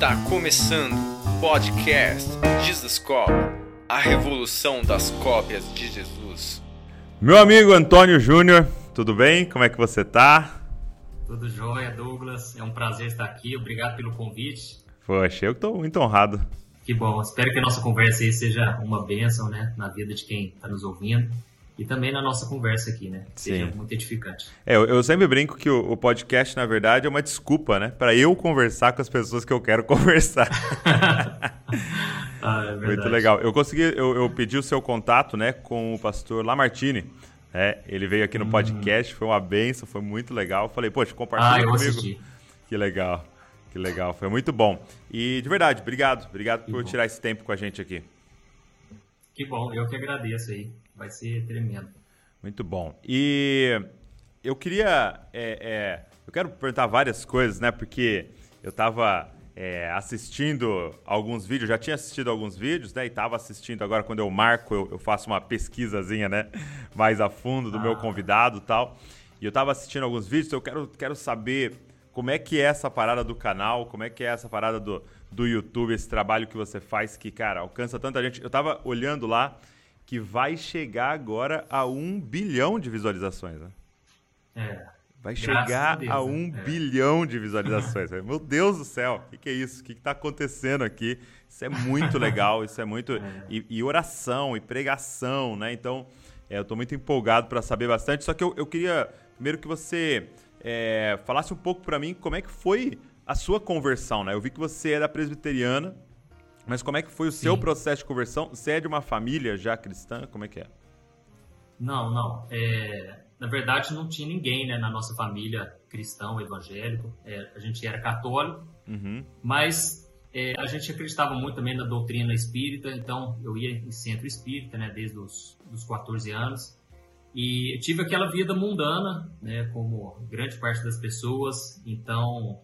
Está começando o podcast Jesus Cop, a revolução das cópias de Jesus. Meu amigo Antônio Júnior, tudo bem? Como é que você tá? Tudo jóia, Douglas. É um prazer estar aqui. Obrigado pelo convite. Poxa, eu estou muito honrado. Que bom. Espero que a nossa conversa aí seja uma bênção, né, na vida de quem está nos ouvindo e também na nossa conversa aqui, né? Que seja muito edificante. É, eu, eu sempre brinco que o, o, podcast, na verdade, é uma desculpa, né? Para eu conversar com as pessoas que eu quero conversar. ah, é muito legal. Eu consegui, eu, eu, pedi o seu contato, né, com o pastor Lamartine. É, ele veio aqui no hum. podcast, foi uma benção, foi muito legal. Eu falei, poxa, compartilha ah, comigo. Assisti. Que legal, que legal, foi muito bom. E de verdade, obrigado, obrigado que por bom. tirar esse tempo com a gente aqui. Que bom, eu que agradeço aí vai ser tremendo. Muito bom. E eu queria. É, é, eu quero perguntar várias coisas, né? Porque eu estava é, assistindo alguns vídeos, já tinha assistido alguns vídeos, né? E estava assistindo agora, quando eu marco, eu, eu, faço uma pesquisazinha, né? Mais a fundo do ah. meu convidado e tal. E eu estava assistindo alguns vídeos, então eu quero, quero saber como é que é essa parada do canal, como é que é essa parada do, do YouTube, esse trabalho que você faz que, cara, alcança tanta gente. Eu estava olhando lá que vai chegar agora a um bilhão de visualizações. Né? É. Vai chegar a, Deus, a um né? bilhão de visualizações. Meu Deus do céu, o que, que, é isso? O que está acontecendo aqui? Isso é muito legal, isso é muito. É. E, e, oração, e pregação, né? Então, é, eu estou muito empolgado para saber bastante. Só que eu, eu queria primeiro que você é, falasse um pouco para mim como é que foi a sua conversão, né? Eu vi que você é da presbiteriana, mas como é que foi o Sim. seu processo de conversão? Você é de uma família já cristã? Como é que é? Não, não. É, na verdade, não tinha ninguém né, na nossa família cristão, evangélico. É, a gente era católico, uhum. mas é, a gente acreditava muito também na doutrina espírita, então eu ia em centro espírita né, desde os dos 14 anos. E tive aquela vida mundana, né, como grande parte das pessoas. Então,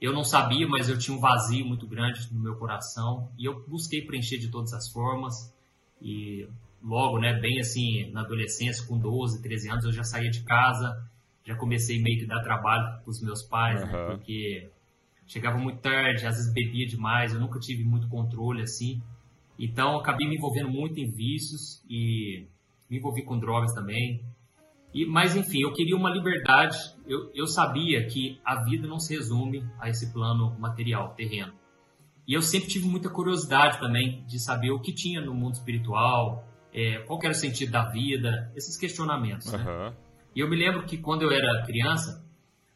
eu não sabia, mas eu tinha um vazio muito grande no meu coração e eu busquei preencher de todas as formas. E logo, né, bem assim, na adolescência, com 12, 13 anos, eu já saía de casa, já comecei meio que a dar trabalho para os meus pais, uhum. né, porque chegava muito tarde, às vezes bebia demais, eu nunca tive muito controle assim. Então, acabei me envolvendo muito em vícios e me envolvi com drogas também. E, mas enfim, eu queria uma liberdade. Eu, eu sabia que a vida não se resume a esse plano material, terreno. E eu sempre tive muita curiosidade também de saber o que tinha no mundo espiritual, é, qual era o sentido da vida, esses questionamentos. Uhum. Né? E eu me lembro que quando eu era criança,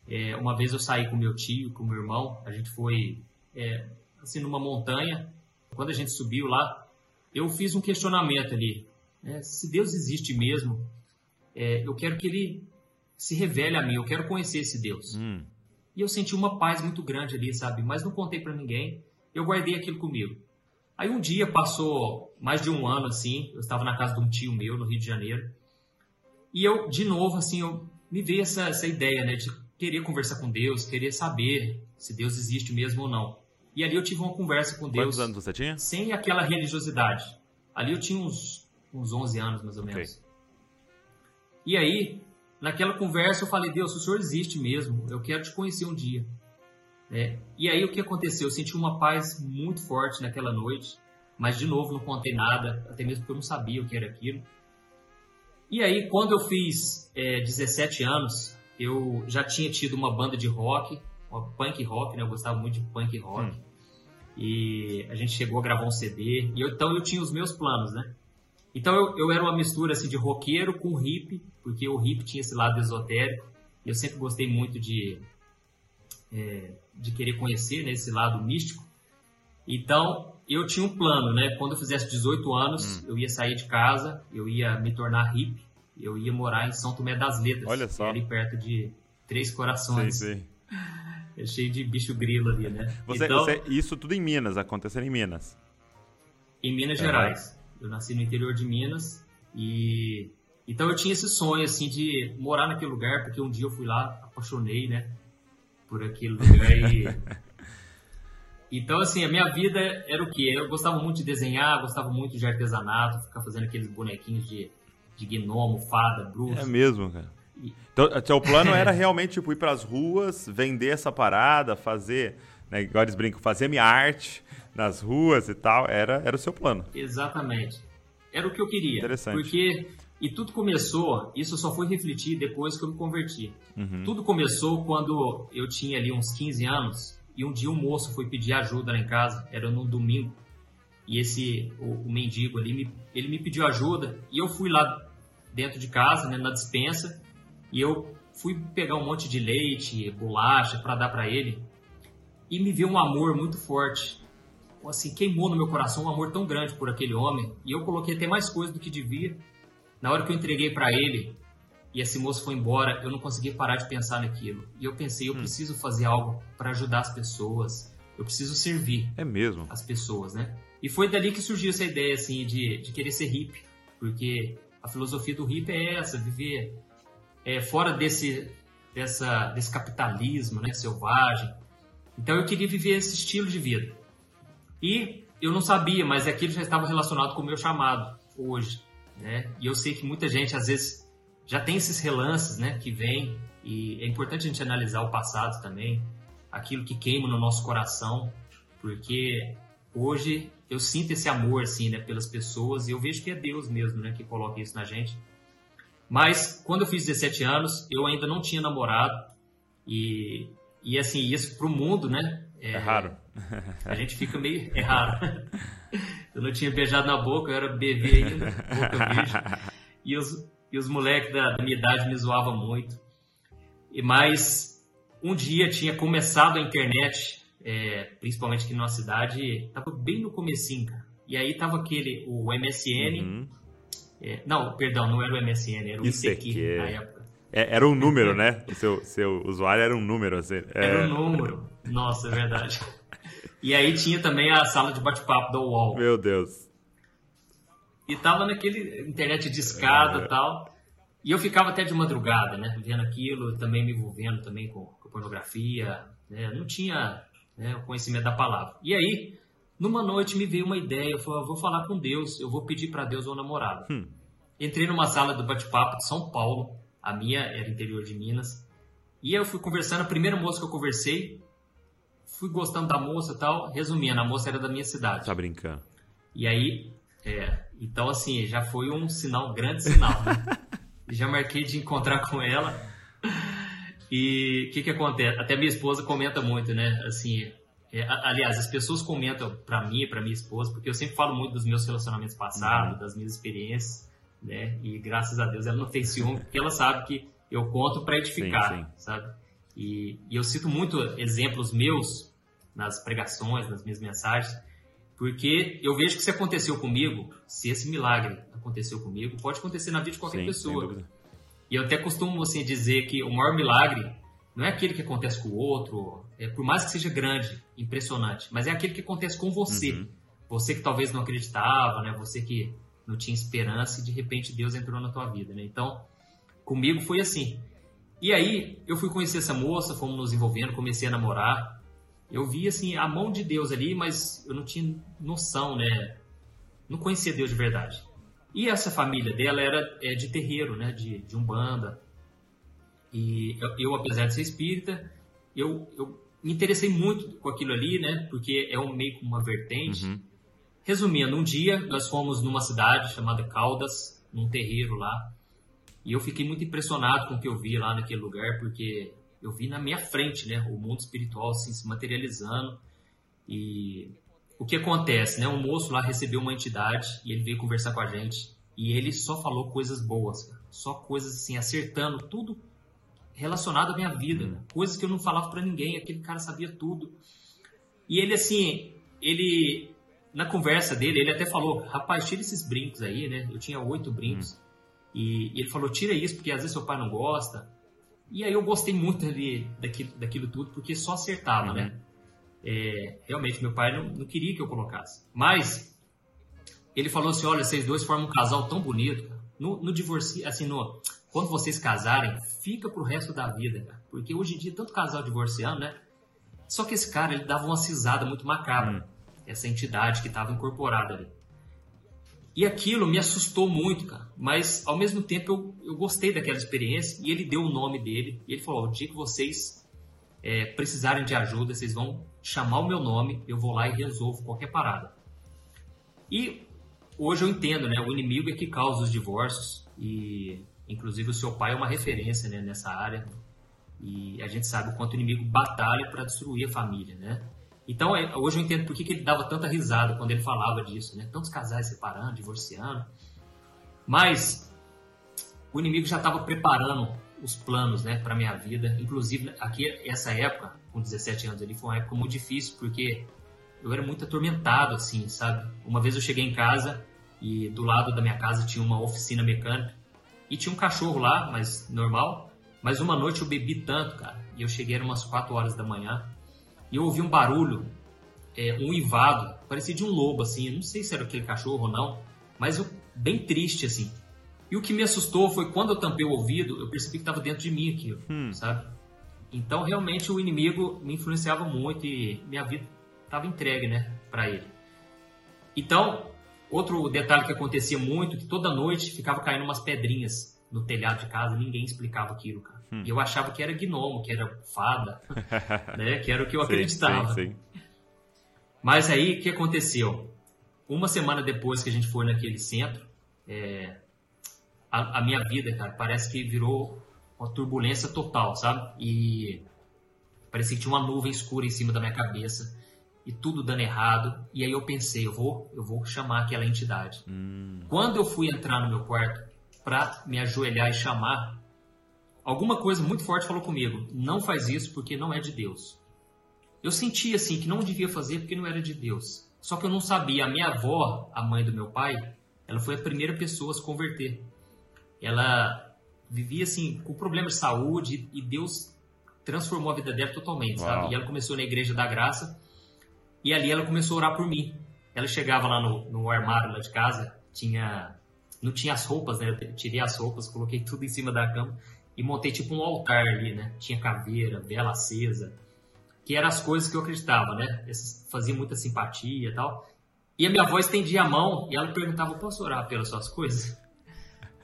é, uma vez eu saí com meu tio, com meu irmão, a gente foi é, assim numa montanha. Quando a gente subiu lá, eu fiz um questionamento ali: né? se Deus existe mesmo, é, eu quero que ele se revele a mim, eu quero conhecer esse Deus. Hum. E eu senti uma paz muito grande ali, sabe? Mas não contei para ninguém, eu guardei aquilo comigo. Aí um dia passou mais de um ano assim, eu estava na casa de um tio meu no Rio de Janeiro, e eu, de novo, assim, eu me veio essa, essa ideia, né, de querer conversar com Deus, querer saber se Deus existe mesmo ou não. E ali eu tive uma conversa com Deus. Quantos anos você tinha? Sem aquela religiosidade. Ali eu tinha uns, uns 11 anos, mais ou menos. Okay. E aí, naquela conversa, eu falei: Deus, o Senhor existe mesmo, eu quero te conhecer um dia. É, e aí, o que aconteceu? Eu senti uma paz muito forte naquela noite, mas de novo não contei nada, até mesmo porque eu não sabia o que era aquilo. E aí, quando eu fiz é, 17 anos, eu já tinha tido uma banda de rock, uma punk rock, né? Eu gostava muito de punk rock. Hum. E a gente chegou a gravar um CD. E eu, então eu tinha os meus planos, né? Então eu, eu era uma mistura assim, de roqueiro com hippie, porque o hippie tinha esse lado esotérico. E eu sempre gostei muito de, é, de querer conhecer né, esse lado místico. Então eu tinha um plano, né? Quando eu fizesse 18 anos, hum. eu ia sair de casa, eu ia me tornar hippie, eu ia morar em São Tomé das Letras, Olha só. ali perto de Três Corações. Sim, sim. É cheio de bicho grilo ali, né? Você, então, você, isso tudo em Minas, acontecendo em Minas. Em Minas Gerais. Eu nasci no interior de Minas e então eu tinha esse sonho assim de morar naquele lugar porque um dia eu fui lá, apaixonei, né, por aquele lugar e Então assim, a minha vida era o quê? Eu gostava muito de desenhar, gostava muito de artesanato, ficar fazendo aqueles bonequinhos de de gnomo, fada, bruxo. É mesmo, cara. Então, seu plano era realmente tipo, ir para as ruas, vender essa parada, fazer, né, igual eles brincam, fazer minha arte nas ruas e tal. Era, era o seu plano. Exatamente. Era o que eu queria. Interessante. Porque e tudo começou, isso só foi refletir depois que eu me converti. Uhum. Tudo começou quando eu tinha ali uns 15 anos e um dia um moço foi pedir ajuda lá em casa, era no domingo. E esse, o, o mendigo ali, me, ele me pediu ajuda e eu fui lá dentro de casa, né, na dispensa, e eu fui pegar um monte de leite, bolacha para dar para ele. E me veio um amor muito forte. Assim, queimou no meu coração um amor tão grande por aquele homem. E eu coloquei até mais coisa do que devia. Na hora que eu entreguei para ele e esse moço foi embora, eu não consegui parar de pensar naquilo. E eu pensei, eu hum. preciso fazer algo para ajudar as pessoas. Eu preciso servir. É mesmo. As pessoas, né? E foi dali que surgiu essa ideia assim de, de querer ser hippie, porque a filosofia do hippie é essa, viver é, fora desse dessa desse capitalismo, né, selvagem. Então eu queria viver esse estilo de vida. E eu não sabia, mas aquilo já estava relacionado com o meu chamado hoje né? E eu sei que muita gente às vezes já tem esses relances, né, que vem e é importante a gente analisar o passado também, aquilo que queima no nosso coração, porque hoje eu sinto esse amor assim, né, pelas pessoas e eu vejo que é Deus mesmo, né, que coloca isso na gente. Mas quando eu fiz 17 anos, eu ainda não tinha namorado e e assim, isso pro mundo, né? É, é raro. A gente fica meio. É raro. Eu não tinha beijado na boca, eu era bebê ainda, boca virgem. E os, e os moleques da, da minha idade me zoavam muito. E Mas um dia tinha começado a internet, é, principalmente aqui na nossa cidade, tava bem no comecinho, cara. E aí tava aquele, o MSN. Uhum. É, não, perdão, não era o MSN, era o ICQ na época. É, era um número, né? O seu, seu usuário era um número, assim. É... Era um número. Nossa, é verdade. E aí tinha também a sala de bate-papo da UOL. Meu Deus. E tava naquele internet de escada e é. tal. E eu ficava até de madrugada, né? Vendo aquilo, também me envolvendo também com, com pornografia. Né? Não tinha né, o conhecimento da palavra. E aí, numa noite me veio uma ideia. Eu falei, eu vou falar com Deus. Eu vou pedir para Deus uma namorada. Hum. Entrei numa sala do bate-papo de São Paulo. A minha era interior de Minas. E eu fui conversando. A primeira moça que eu conversei fui gostando da moça e tal. Resumindo, a moça era da minha cidade. Tá brincando. E aí, é, então assim, já foi um sinal, um grande sinal, né? já marquei de encontrar com ela. E o que que acontece? Até minha esposa comenta muito, né? Assim, é, aliás, as pessoas comentam para mim, para minha esposa, porque eu sempre falo muito dos meus relacionamentos passados, uhum. das minhas experiências, né? E graças a Deus ela não tem ciúme, porque ela sabe que eu conto para edificar, sim, sim. sabe? E, e, eu cito muito exemplos meus nas pregações, nas minhas mensagens, porque eu vejo que se aconteceu comigo, se esse milagre aconteceu comigo, pode acontecer na vida de qualquer Sim, pessoa. E eu até costumo assim, dizer que o maior milagre não é aquele que acontece com o outro, é, por mais que seja grande, impressionante, mas é aquele que acontece com você. Uhum. Você que talvez não acreditava, né? Você que não tinha esperança e de repente Deus entrou na tua vida, né? Então, comigo foi assim. E aí, eu fui conhecer essa moça, fomos nos envolvendo, comecei a namorar. Eu vi, assim, a mão de Deus ali, mas eu não tinha noção, né? Não conhecia Deus de verdade. E essa família dela era é, de terreiro, né? De, de umbanda. E eu, eu, apesar de ser espírita, eu, eu me interessei muito com aquilo ali, né? Porque é um, meio que uma vertente. Uhum. Resumindo, um dia nós fomos numa cidade chamada Caldas, num terreiro lá. E eu fiquei muito impressionado com o que eu vi lá naquele lugar, porque eu vi na minha frente, né, o mundo espiritual assim, se materializando. E o que acontece, né? Um moço lá recebeu uma entidade e ele veio conversar com a gente e ele só falou coisas boas, cara. só coisas assim, acertando tudo relacionado à minha vida, né? coisas que eu não falava para ninguém. Aquele cara sabia tudo. E ele assim, ele na conversa dele, ele até falou: rapaz, tira esses brincos aí, né? Eu tinha oito brincos. Hum. E, e, ele falou: tira isso, porque às vezes seu pai não gosta. E aí eu gostei muito ali daquilo, daquilo tudo, porque só acertava, né? uhum. né? É, realmente, meu pai não, não, queria que eu colocasse. Mas ele falou assim: olha, vocês dois formam um casal tão bonito. No, no divórcio, assim, no, quando vocês casarem, fica pro resto da vida, cara. Porque hoje em dia, tanto casal divorciando, né? Só que esse cara, ele dava uma cisada muito macabra. Hum. Essa entidade que estava incorporada ali. E aquilo me assustou muito, cara. Mas ao mesmo tempo eu, eu gostei daquela experiência e ele deu o nome dele. E ele falou: o dia que vocês é, precisarem de ajuda, vocês vão chamar o meu nome, eu vou lá e resolvo qualquer parada. E hoje eu entendo, né? O inimigo é que causa os divórcios e inclusive o seu pai é uma referência né, nessa área e a gente sabe o quanto o inimigo batalha para destruir a família, né? Então, é, hoje eu entendo por que, ele dava tanta risada quando ele falava disso, né? Tantos casais separando, divorciando. Mas o inimigo já estava preparando os planos, né, para minha vida. Inclusive, aqui, essa época, com 17 anos ali, foi uma época muito difícil, porque eu era muito atormentado, assim, sabe? Uma vez eu cheguei em casa e do lado da minha casa tinha uma oficina mecânica e tinha um cachorro lá, mas normal. Mas uma noite eu bebi tanto, cara, e eu cheguei umas 4 horas da manhã e eu ouvi um barulho, é, um ivado, parecia de um lobo, assim. Eu não sei se era aquele cachorro ou não, mas eu, bem triste, assim. E o que me assustou foi quando eu tampei o ouvido, eu percebi que estava dentro de mim aquilo, hum. sabe? Então, realmente, o inimigo me influenciava muito e minha vida estava entregue, né, para ele. Então, outro detalhe que acontecia muito, que toda noite ficava caindo umas pedrinhas no telhado de casa, ninguém explicava aquilo, cara. Hum. E eu achava que era gnomo, que era fada, né, que era o que eu acreditava. Sim, sim. Mas aí, o que aconteceu? Uma semana depois que a gente foi naquele centro, é, a, a, minha vida, cara, parece que virou uma turbulência total, sabe? E parecia que tinha uma nuvem escura em cima da minha cabeça e tudo dando errado. E aí eu pensei, eu vou, eu vou chamar aquela entidade. Hum. Quando eu fui entrar no meu quarto para me ajoelhar e chamar, alguma coisa muito forte falou comigo: não faz isso porque não é de Deus. Eu senti assim que não devia fazer porque não era de Deus. Só que eu não sabia. A minha avó, a mãe do meu pai, ela foi a primeira pessoa a se converter. Ela vivia assim com problemas de saúde e Deus transformou a vida dela totalmente, Uau. sabe? E ela começou na igreja da graça e ali ela começou a orar por mim. Ela chegava lá no, no armário lá de casa, tinha não tinha as roupas, né? Eu tirei as roupas, coloquei tudo em cima da cama e montei tipo um altar ali, né? Tinha caveira, vela acesa, que eram as coisas que eu acreditava, né? Fazia muita simpatia e tal. E a minha avó estendia a mão e ela perguntava: Posso orar pelas suas coisas?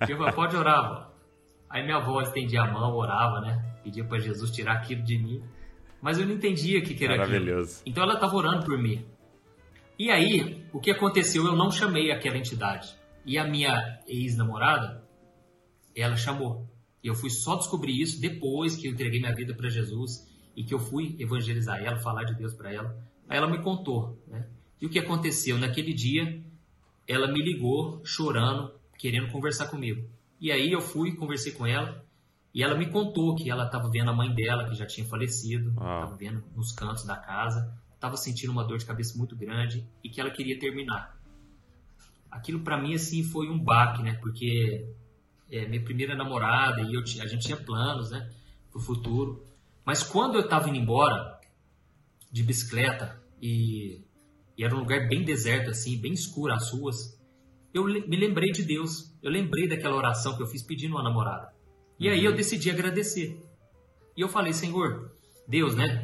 Eu falava: Pode orar, avó. Aí minha avó estendia a mão, orava, né? Pedia para Jesus tirar aquilo de mim. Mas eu não entendia o que, que era Maravilhoso. aquilo. Então ela estava orando por mim. E aí, o que aconteceu? Eu não chamei aquela entidade. E a minha ex-namorada, ela chamou. E eu fui só descobrir isso depois que eu entreguei minha vida para Jesus e que eu fui evangelizar ela, falar de Deus para ela. Aí ela me contou, né? E o que aconteceu? Naquele dia, ela me ligou chorando, querendo conversar comigo. E aí eu fui, conversei com ela, e ela me contou que ela estava vendo a mãe dela, que já tinha falecido, estava ah. vendo nos cantos da casa, estava sentindo uma dor de cabeça muito grande e que ela queria terminar aquilo para mim assim foi um baque, né? Porque é, minha primeira namorada e eu a gente tinha planos, né, pro futuro. Mas quando eu estava indo embora de bicicleta e, e, era um lugar bem deserto assim, bem escuro as ruas, eu me lembrei de Deus. Eu lembrei daquela oração que eu fiz pedindo uma namorada. E uhum. aí eu uhum. decidi agradecer. E eu falei, Senhor, Deus, né?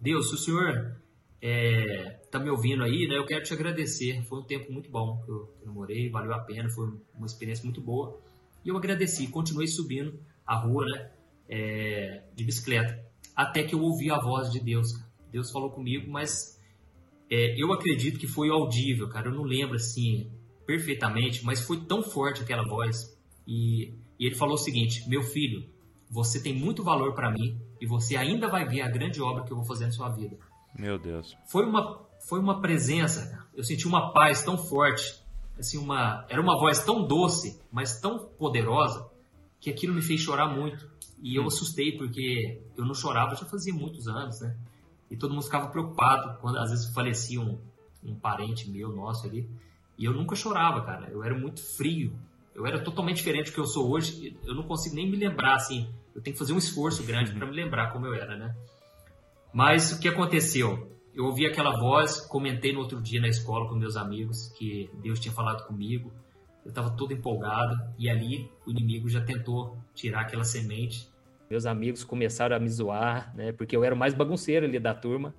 Deus, se o Senhor é, tá me ouvindo aí, né? Eu quero te agradecer. Foi um tempo muito bom que eu, que eu namorei, valeu a pena, foi uma experiência muito boa. E eu agradeci, continuei subindo a rua, né? É, de bicicleta, até que eu ouvi a voz de Deus. Deus falou comigo, mas é, eu acredito que foi audível, cara. Eu não lembro assim perfeitamente, mas foi tão forte aquela voz. E, e ele falou o seguinte: Meu filho, você tem muito valor para mim e você ainda vai ver a grande obra que eu vou fazer na sua vida. Meu Deus. Foi uma, foi uma presença, eu senti uma paz tão forte, assim, uma, era uma voz tão doce, mas tão poderosa, que aquilo me fez chorar muito. E eu hum. assustei, porque eu não chorava já fazia muitos anos, né? E todo mundo ficava preocupado quando às vezes falecia um, um parente meu, nosso ali. E eu nunca chorava, cara. Eu era muito frio. Eu era totalmente diferente do que eu sou hoje. Eu não consigo nem me lembrar, assim. Eu tenho que fazer um esforço grande para me lembrar como eu era, né? Mas o que aconteceu? Eu ouvi aquela voz, comentei no outro dia na escola com meus amigos que Deus tinha falado comigo. Eu estava todo empolgado e ali o inimigo já tentou tirar aquela semente. Meus amigos começaram a me zoar, né? Porque eu era o mais bagunceiro ali da turma.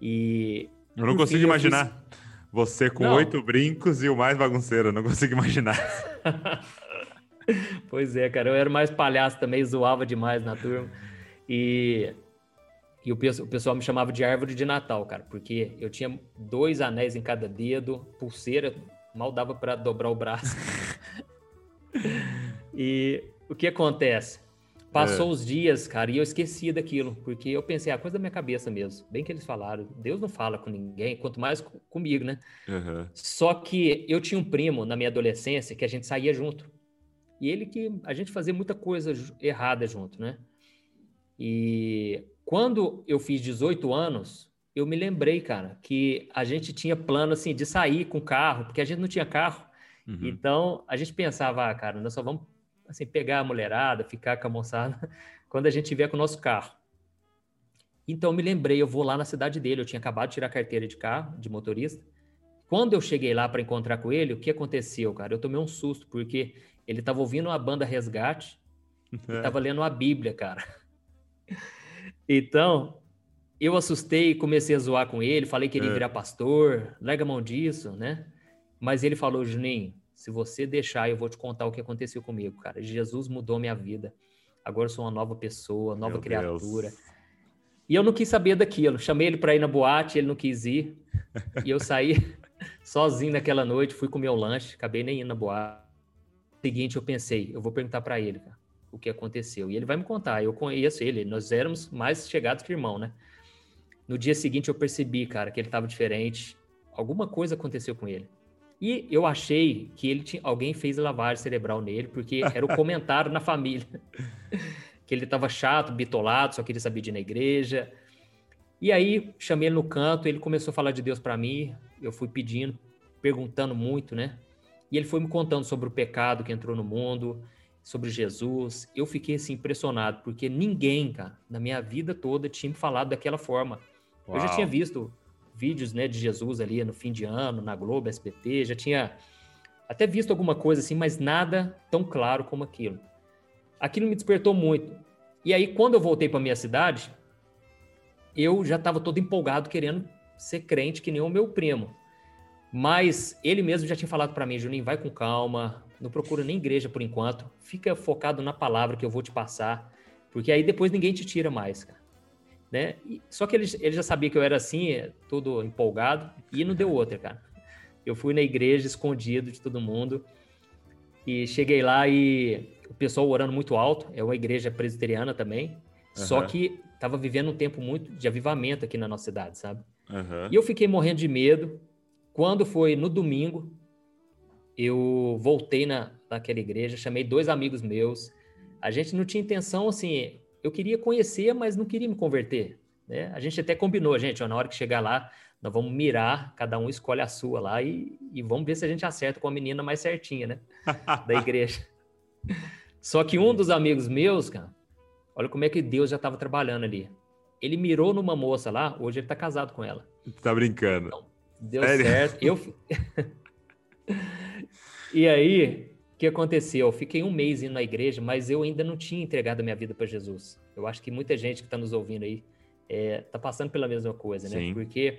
E eu não consigo imaginar. Você com oito brincos e o mais bagunceiro, não consigo imaginar. pois é, cara, eu era mais palhaço também, zoava demais na turma. E, e o, o pessoal me chamava de árvore de Natal, cara, porque eu tinha dois anéis em cada dedo, pulseira, mal dava para dobrar o braço. e o que acontece? Passou é. os dias, cara, e eu esqueci daquilo, porque eu pensei, a ah, coisa da minha cabeça mesmo. Bem que eles falaram, Deus não fala com ninguém, quanto mais comigo, né? Uhum. Só que eu tinha um primo na minha adolescência que a gente saía junto. E ele que a gente fazia muita coisa errada junto, né? E quando eu fiz 18 anos, eu me lembrei, cara, que a gente tinha plano assim de sair com carro, porque a gente não tinha carro. Uhum. Então a gente pensava, ah, cara, nós só vamos assim, pegar a mulherada, ficar com a moçada, quando a gente vier com o nosso carro. Então, me lembrei, eu vou lá na cidade dele, eu tinha acabado de tirar a carteira de carro, de motorista. Quando eu cheguei lá para encontrar com ele, o que aconteceu, cara? Eu tomei um susto, porque ele estava ouvindo a banda Resgate é. e estava lendo a Bíblia, cara. Então, eu assustei comecei a zoar com ele, falei que ele ia é. virar pastor, larga a mão disso, né? Mas ele falou, Juninho, se você deixar, eu vou te contar o que aconteceu comigo, cara. Jesus mudou minha vida. Agora eu sou uma nova pessoa, nova Meu criatura. Deus. E eu não quis saber daquilo. Chamei ele para ir na boate, ele não quis ir. e eu saí sozinho naquela noite, fui comer o lanche, acabei nem indo na boate. Seguinte, eu pensei, eu vou perguntar para ele, cara, o que aconteceu. E ele vai me contar. Eu conheço ele, nós éramos mais chegados que irmão, né? No dia seguinte eu percebi, cara, que ele estava diferente. Alguma coisa aconteceu com ele. E eu achei que ele tinha, alguém fez lavagem cerebral nele, porque era o comentário na família. que ele estava chato, bitolado, só queria saber de ir na igreja. E aí chamei ele no canto, ele começou a falar de Deus para mim. Eu fui pedindo, perguntando muito, né? E ele foi me contando sobre o pecado que entrou no mundo, sobre Jesus. Eu fiquei assim impressionado, porque ninguém, cara, na minha vida toda tinha me falado daquela forma. Uau. Eu já tinha visto vídeos né, de Jesus ali no fim de ano, na Globo, SBT, já tinha até visto alguma coisa assim, mas nada tão claro como aquilo. Aquilo me despertou muito. E aí, quando eu voltei para minha cidade, eu já estava todo empolgado querendo ser crente que nem o meu primo. Mas ele mesmo já tinha falado para mim, Juninho, vai com calma, não procura nem igreja por enquanto, fica focado na palavra que eu vou te passar, porque aí depois ninguém te tira mais, cara né? E, só que ele, ele já sabia que eu era assim, todo empolgado, e não deu outra, cara. Eu fui na igreja escondido de todo mundo e cheguei lá e o pessoal orando muito alto, é uma igreja presbiteriana também, uhum. só que estava vivendo um tempo muito de avivamento aqui na nossa cidade, sabe? Uhum. E eu fiquei morrendo de medo. Quando foi no domingo, eu voltei na, naquela igreja, chamei dois amigos meus. A gente não tinha intenção, assim, eu queria conhecer, mas não queria me converter. Né? A gente até combinou, gente, ó, na hora que chegar lá, nós vamos mirar, cada um escolhe a sua lá e, e vamos ver se a gente acerta com a menina mais certinha, né? da igreja. Só que um dos amigos meus, cara, olha como é que Deus já estava trabalhando ali. Ele mirou numa moça lá, hoje ele tá casado com ela. Tá brincando. Então, deu Sério? certo. Eu... e aí, que aconteceu? Eu fiquei um mês indo na igreja, mas eu ainda não tinha entregado a minha vida para Jesus. Eu acho que muita gente que está nos ouvindo aí está é, passando pela mesma coisa, né? Sim. Porque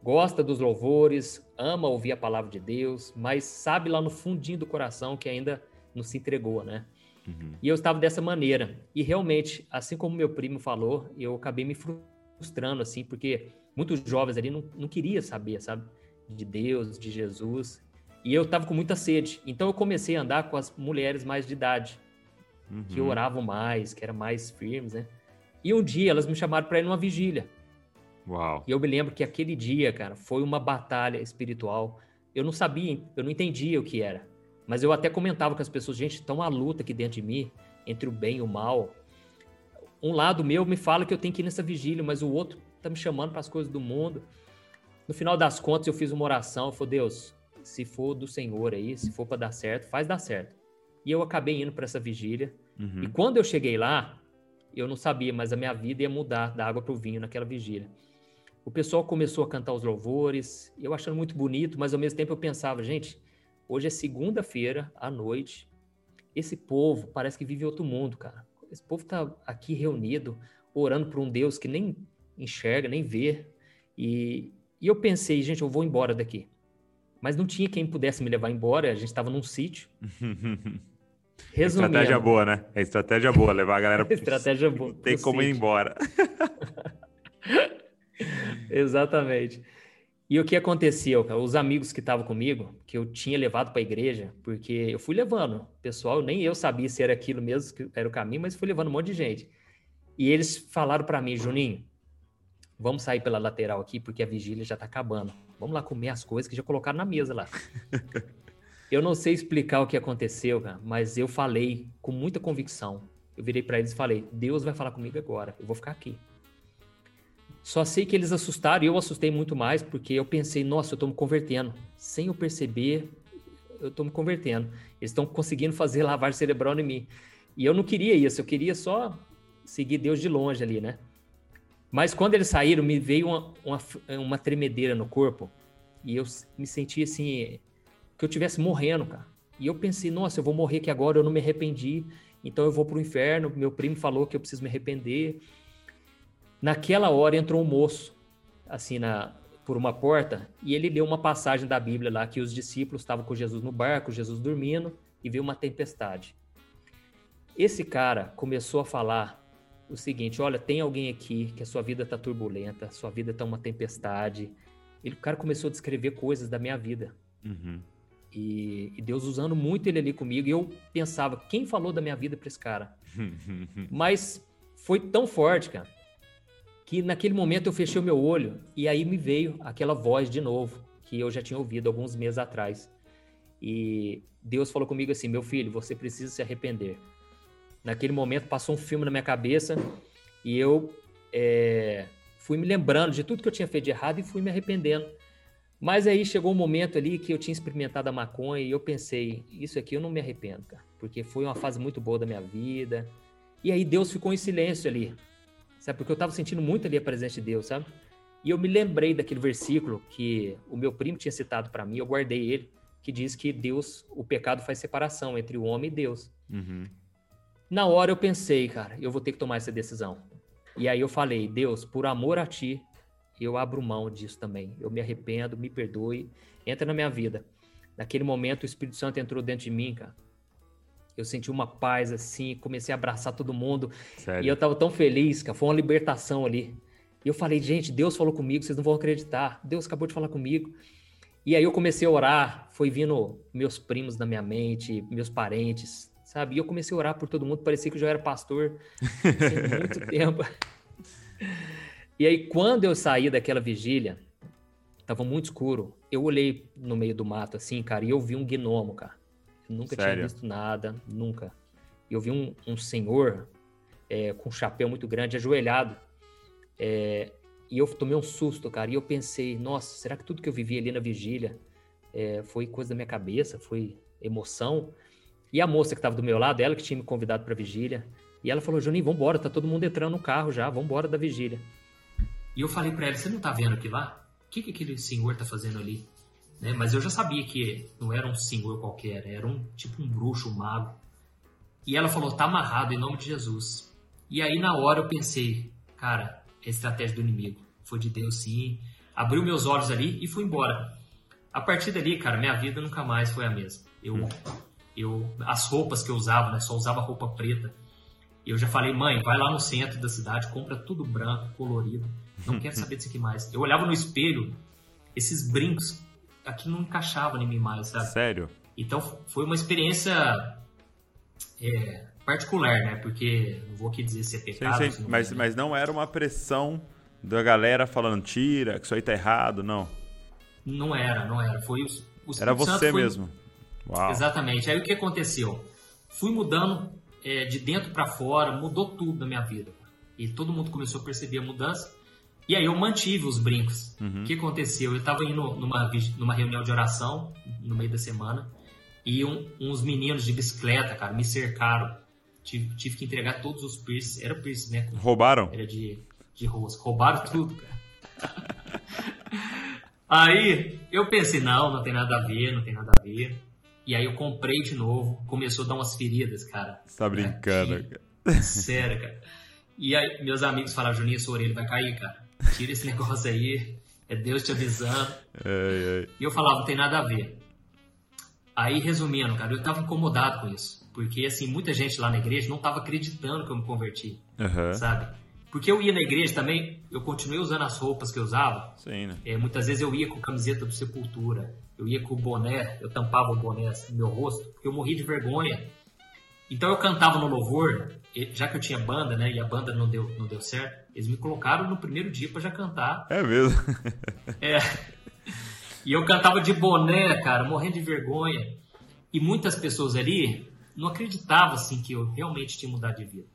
gosta dos louvores, ama ouvir a palavra de Deus, mas sabe lá no fundinho do coração que ainda não se entregou, né? Uhum. E eu estava dessa maneira. E realmente, assim como meu primo falou, eu acabei me frustrando, assim, porque muitos jovens ali não, não queriam saber, sabe? De Deus, de Jesus. E eu tava com muita sede. Então eu comecei a andar com as mulheres mais de idade, uhum. que oravam mais, que eram mais firmes, né? E um dia elas me chamaram para ir numa vigília. Uau. E eu me lembro que aquele dia, cara, foi uma batalha espiritual. Eu não sabia, eu não entendia o que era. Mas eu até comentava com as pessoas, gente, tá uma luta aqui dentro de mim, entre o bem e o mal. Um lado meu me fala que eu tenho que ir nessa vigília, mas o outro tá me chamando para as coisas do mundo. No final das contas, eu fiz uma oração, eu falei, Deus, se for do Senhor aí, se for para dar certo, faz dar certo. E eu acabei indo para essa vigília. Uhum. E quando eu cheguei lá, eu não sabia, mas a minha vida ia mudar da água para o vinho naquela vigília. O pessoal começou a cantar os louvores, eu achando muito bonito, mas ao mesmo tempo eu pensava, gente, hoje é segunda-feira à noite, esse povo parece que vive outro mundo, cara. Esse povo está aqui reunido, orando por um Deus que nem enxerga, nem vê. E, e eu pensei, gente, eu vou embora daqui. Mas não tinha quem pudesse me levar embora, a gente estava num sítio. Resumindo. Estratégia boa, né? É estratégia boa, levar a galera. estratégia boa. Tem como sítio. ir embora. Exatamente. E o que aconteceu? Os amigos que estavam comigo, que eu tinha levado para a igreja, porque eu fui levando, pessoal, nem eu sabia se era aquilo mesmo que era o caminho, mas fui levando um monte de gente. E eles falaram para mim, Juninho, vamos sair pela lateral aqui, porque a vigília já está acabando. Vamos lá comer as coisas que já colocaram na mesa lá. eu não sei explicar o que aconteceu, cara, mas eu falei com muita convicção. Eu virei para eles e falei: Deus vai falar comigo agora, eu vou ficar aqui. Só sei que eles assustaram e eu assustei muito mais porque eu pensei, nossa, eu estou me convertendo. Sem eu perceber, eu estou me convertendo. Eles estão conseguindo fazer lavar cerebral em mim. E eu não queria isso, eu queria só seguir Deus de longe ali, né? Mas quando eles saíram, me veio uma, uma, uma tremedeira no corpo e eu me senti assim, que eu estivesse morrendo, cara. E eu pensei, nossa, eu vou morrer aqui agora, eu não me arrependi, então eu vou para o inferno. Meu primo falou que eu preciso me arrepender. Naquela hora entrou um moço, assim, na, por uma porta, e ele leu uma passagem da Bíblia lá que os discípulos estavam com Jesus no barco, Jesus dormindo, e veio uma tempestade. Esse cara começou a falar o seguinte: olha, tem alguém aqui que a sua vida está turbulenta, sua vida está uma tempestade. Ele, o cara começou a descrever coisas da minha vida. Uhum. E, e, Deus usando muito ele ali comigo. E eu pensava, quem falou da minha vida para esse cara? Mas foi tão forte, cara, que naquele momento eu fechei o meu olho e aí me veio aquela voz de novo que eu já tinha ouvido alguns meses atrás. E Deus falou comigo assim: meu filho, você precisa se arrepender. Naquele momento passou um filme na minha cabeça e eu é, fui me lembrando de tudo que eu tinha feito de errado e fui me arrependendo. Mas aí chegou um momento ali que eu tinha experimentado a maconha e eu pensei: isso aqui eu não me arrependo, cara, porque foi uma fase muito boa da minha vida. E aí Deus ficou em silêncio ali sabe? Porque eu estava sentindo muito ali a presença de Deus, sabe? E eu me lembrei daquele versículo que o meu primo tinha citado para mim, eu guardei ele, que diz que Deus, o pecado faz separação entre o homem e Deus. Uhum. Na hora eu pensei, cara, eu vou ter que tomar essa decisão. E aí eu falei, Deus, por amor a ti, eu abro mão disso também. Eu me arrependo, me perdoe, entra na minha vida. Naquele momento o Espírito Santo entrou dentro de mim, cara. Eu senti uma paz assim, comecei a abraçar todo mundo. Sério? E eu tava tão feliz, cara. Foi uma libertação ali. E eu falei, gente, Deus falou comigo, vocês não vão acreditar. Deus acabou de falar comigo. E aí eu comecei a orar, foi vindo meus primos na minha mente, meus parentes, sabe? E eu comecei a orar por todo mundo, parecia que eu já era pastor há muito tempo. E aí quando eu saí daquela vigília, tava muito escuro. Eu olhei no meio do mato assim, cara, e eu vi um gnomo, cara. Nunca Sério? tinha visto nada, nunca. Eu vi um, um senhor é, com um chapéu muito grande, ajoelhado. É, e eu tomei um susto, cara. E eu pensei, nossa, será que tudo que eu vivi ali na vigília é, foi coisa da minha cabeça? Foi emoção? E a moça que estava do meu lado, ela que tinha me convidado para vigília. E ela falou, Juninho, vambora, tá todo mundo entrando no carro já, vambora da vigília. E eu falei para ela, você não tá vendo aqui lá? O que, que aquele senhor tá fazendo ali? Né? Mas eu já sabia que não era um senhor qualquer, era um tipo um bruxo, um mago. E ela falou: tá amarrado em nome de Jesus. E aí na hora eu pensei: cara, é estratégia do inimigo. Foi de Deus sim. Abriu meus olhos ali e fui embora. A partir dali, cara, minha vida nunca mais foi a mesma. Eu, eu as roupas que eu usava, né, só usava roupa preta. Eu já falei, mãe, vai lá no centro da cidade, compra tudo branco, colorido. Não quero saber disso aqui mais. Eu olhava no espelho, esses brincos aquilo não encaixava em mim mais, sabe? Sério? Então foi uma experiência é, particular, né? Porque não vou aqui dizer se é pecado. Sim, sim. Não mas, mas não era uma pressão da galera falando tira, que isso aí tá errado, não. Não era, não era. Foi o, o Era você foi... mesmo. Uau. Exatamente. Aí o que aconteceu? Fui mudando é, de dentro para fora, mudou tudo na minha vida. E todo mundo começou a perceber a mudança. E aí eu mantive os brincos. Uhum. O que aconteceu? Eu estava indo numa, numa reunião de oração no meio da semana e um, uns meninos de bicicleta, cara, me cercaram. Tive, tive que entregar todos os piercings. Era piercing, né? Roubaram? Era de, de rosca. Roubaram tudo, cara. aí eu pensei, não, não tem nada a ver, não tem nada a ver. E aí eu comprei de novo, começou a dar umas feridas, cara. Você tá brincando, cara. Sério, cara. E aí meus amigos falaram, Juninho, sua orelha vai cair, cara tira esse negócio aí. É Deus te avisando. Ai, ai. E eu falava, não tem nada a ver. Aí, resumindo, cara, eu tava incomodado com isso. Porque, assim, muita gente lá na igreja não tava acreditando que eu me converti, Aham. sabe? Porque eu ia na igreja também, eu continuei usando as roupas que eu usava. Sim, né? É, muitas vezes eu ia com camiseta do Sepultura, eu ia com o boné, eu tampava o boné assim, no meu rosto, porque eu morria de vergonha. Então eu cantava no louvor, já que eu tinha banda, né, e a banda não deu, não deu certo, eles me colocaram no primeiro dia pra já cantar. É mesmo. É. E eu cantava de boné, cara, morrendo de vergonha. E muitas pessoas ali não acreditavam assim que eu realmente tinha mudado de vida.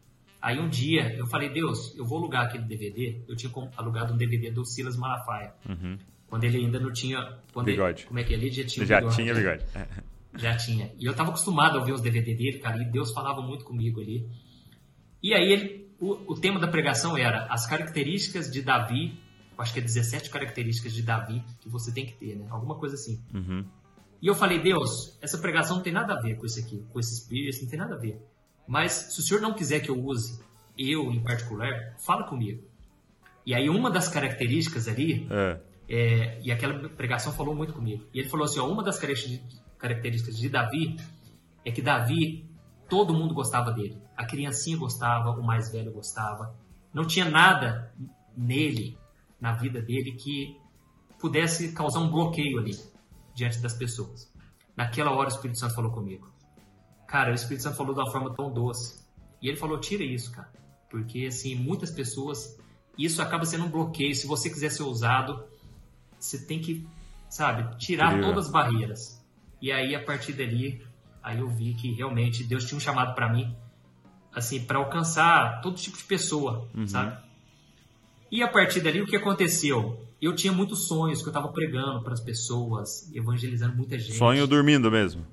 Aí um dia eu falei, Deus, eu vou alugar aquele DVD. Eu tinha alugado um DVD do Silas Malafaia. Uhum. Quando ele ainda não tinha. Quando ele- Bigode. como é que é? ele já tinha Já bigode. tinha bigode. Já tinha. E eu tava acostumado a ouvir os DVD dele, cara, e Deus falava muito comigo ali. E aí ele, o, o tema da pregação era as características de Davi, acho que é 17 características de Davi que você tem que ter, né? Alguma coisa assim. Uhum. E eu falei, Deus, essa pregação não tem nada a ver com isso aqui, com esse espírito, não tem nada a ver. Mas se o senhor não quiser que eu use, eu em particular, fala comigo. E aí uma das características ali, É. é, e aquela pregação falou muito comigo. E ele falou assim: ó, uma das características de Davi é que Davi, todo mundo gostava dele. A criancinha gostava, o mais velho gostava. Não tinha nada nele, na vida dele, que pudesse causar um bloqueio ali diante das pessoas. Naquela hora o Espírito Santo falou comigo. Cara, o Espírito Santo falou de uma forma tão doce. E ele falou: tira isso, cara. Porque, assim, muitas pessoas, isso acaba sendo um bloqueio. Se você quiser ser ousado, você tem que, sabe, tirar todas as barreiras. E aí, a partir dali, aí eu vi que realmente Deus tinha um chamado para mim, assim, para alcançar todo tipo de pessoa, sabe? E a partir dali, o que aconteceu? Eu tinha muitos sonhos que eu estava pregando para as pessoas, evangelizando muita gente. Sonho dormindo mesmo.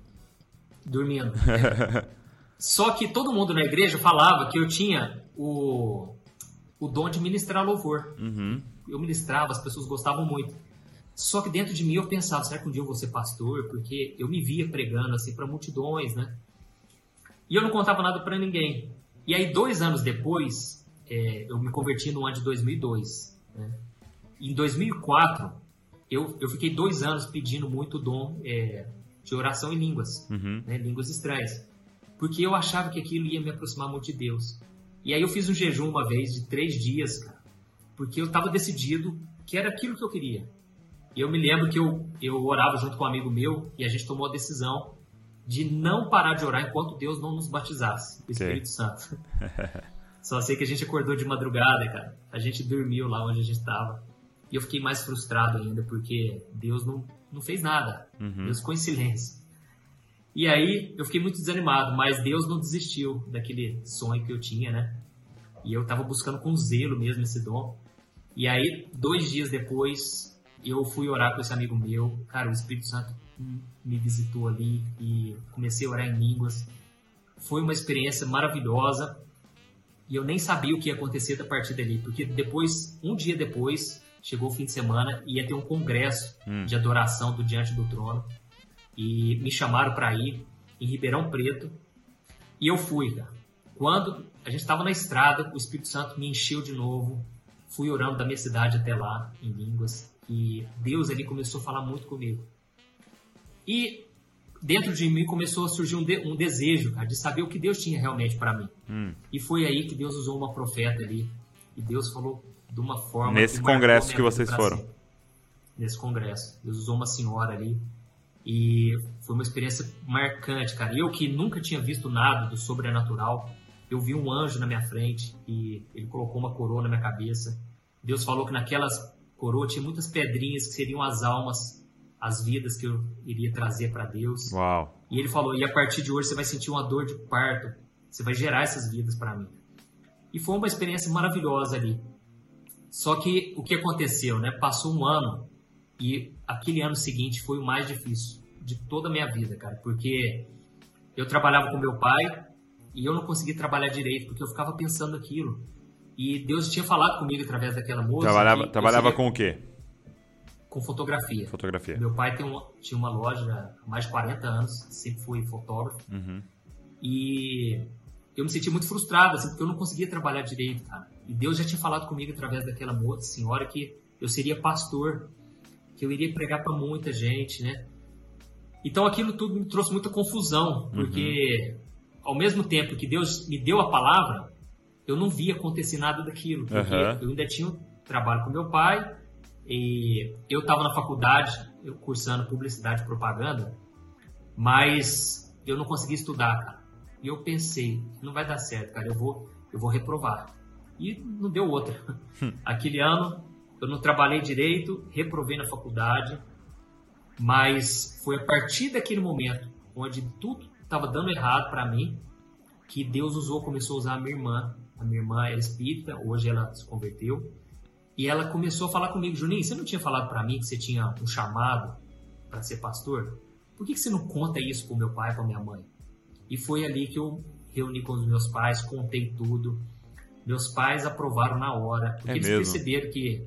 Dormindo. Só que todo mundo na igreja falava que eu tinha o, o dom de ministrar louvor. Uhum. Eu ministrava, as pessoas gostavam muito. Só que dentro de mim eu pensava, será que um dia eu vou ser pastor? Porque eu me via pregando assim para multidões, né? E eu não contava nada para ninguém. E aí, dois anos depois, é, eu me converti no ano de 2002. Né? Em 2004, eu, eu fiquei dois anos pedindo muito dom é, de oração em línguas Uhum. né, línguas estranhas, porque eu achava que aquilo ia me aproximar muito de Deus. E aí eu fiz um jejum uma vez de três dias, cara, porque eu estava decidido que era aquilo que eu queria. E eu me lembro que eu, eu orava junto com um amigo meu e a gente tomou a decisão de não parar de orar enquanto Deus não nos batizasse, o Espírito Santo. Só sei que a gente acordou de madrugada, cara. A gente dormiu lá onde a gente estava. E eu fiquei mais frustrado ainda, porque Deus não, não fez nada. Uhum. Deus ficou em silêncio. E aí eu fiquei muito desanimado, mas Deus não desistiu daquele sonho que eu tinha, né? E eu tava buscando com zelo mesmo esse dom. E aí, dois dias depois, eu fui orar com esse amigo meu. Cara, o Espírito Santo me visitou ali e comecei a orar em línguas. Foi uma experiência maravilhosa. E eu nem sabia o que ia acontecer a partir dali, porque depois, um dia depois, chegou o fim de semana e ia ter um congresso Hum. de adoração do Diante do Trono. E me chamaram para ir em Ribeirão Preto. E eu fui, cara. Quando a gente estava na estrada, o Espírito Santo me encheu de novo. Fui orando da minha cidade até lá, em línguas. E Deus ali começou a falar muito comigo. E dentro de mim começou a surgir um, de- um desejo, cara, de saber o que Deus tinha realmente para mim. Hum. E foi aí que Deus usou uma profeta ali. E Deus falou de uma forma. Nesse que congresso que vocês foram. Nesse congresso. Deus usou uma senhora ali. E foi uma experiência marcante, cara. Eu que nunca tinha visto nada do sobrenatural, eu vi um anjo na minha frente e ele colocou uma coroa na minha cabeça. Deus falou que naquelas coroas tinha muitas pedrinhas que seriam as almas, as vidas que eu iria trazer para Deus. Uau. E ele falou: e a partir de hoje você vai sentir uma dor de parto, você vai gerar essas vidas para mim. E foi uma experiência maravilhosa ali. Só que o que aconteceu, né? Passou um ano e aquele ano seguinte foi o mais difícil de toda a minha vida, cara, porque eu trabalhava com meu pai e eu não conseguia trabalhar direito porque eu ficava pensando aquilo. E Deus tinha falado comigo através daquela música. Trabalhava, que trabalhava seria- com o quê? com fotografia. Fotografia. Meu pai tem uma- tinha uma loja há mais de 40 anos, sempre fui fotógrafo. Uhum. E eu me senti muito frustrado, assim, porque eu não conseguia trabalhar direito, cara. E Deus já tinha falado comigo através daquela moça, senhora, que eu seria pastor, que eu iria pregar para muita gente, né? Então aquilo tudo me trouxe muita confusão, porque uhum. ao mesmo tempo que Deus me deu a palavra, eu não via acontecer nada daquilo, porque uhum. eu ainda tinha um trabalho com meu pai e eu estava na faculdade, eu cursando publicidade e propaganda, mas eu não conseguia estudar, cara. E eu pensei, não vai dar certo, cara, eu vou, eu vou reprovar. E não deu outra. Hum. Aquele ano eu não trabalhei direito, reprovei na faculdade, mas foi a partir daquele momento onde tudo estava dando errado para mim que Deus usou, começou a usar a minha irmã. A minha irmã é espírita, hoje ela se converteu. E ela começou a falar comigo, Juninho, você não tinha falado para mim que você tinha um chamado para ser pastor? Por que, que você não conta isso para meu pai, para minha mãe? E foi ali que eu reuni com os meus pais, contei tudo. Meus pais aprovaram na hora, porque é eles mesmo? perceberam que,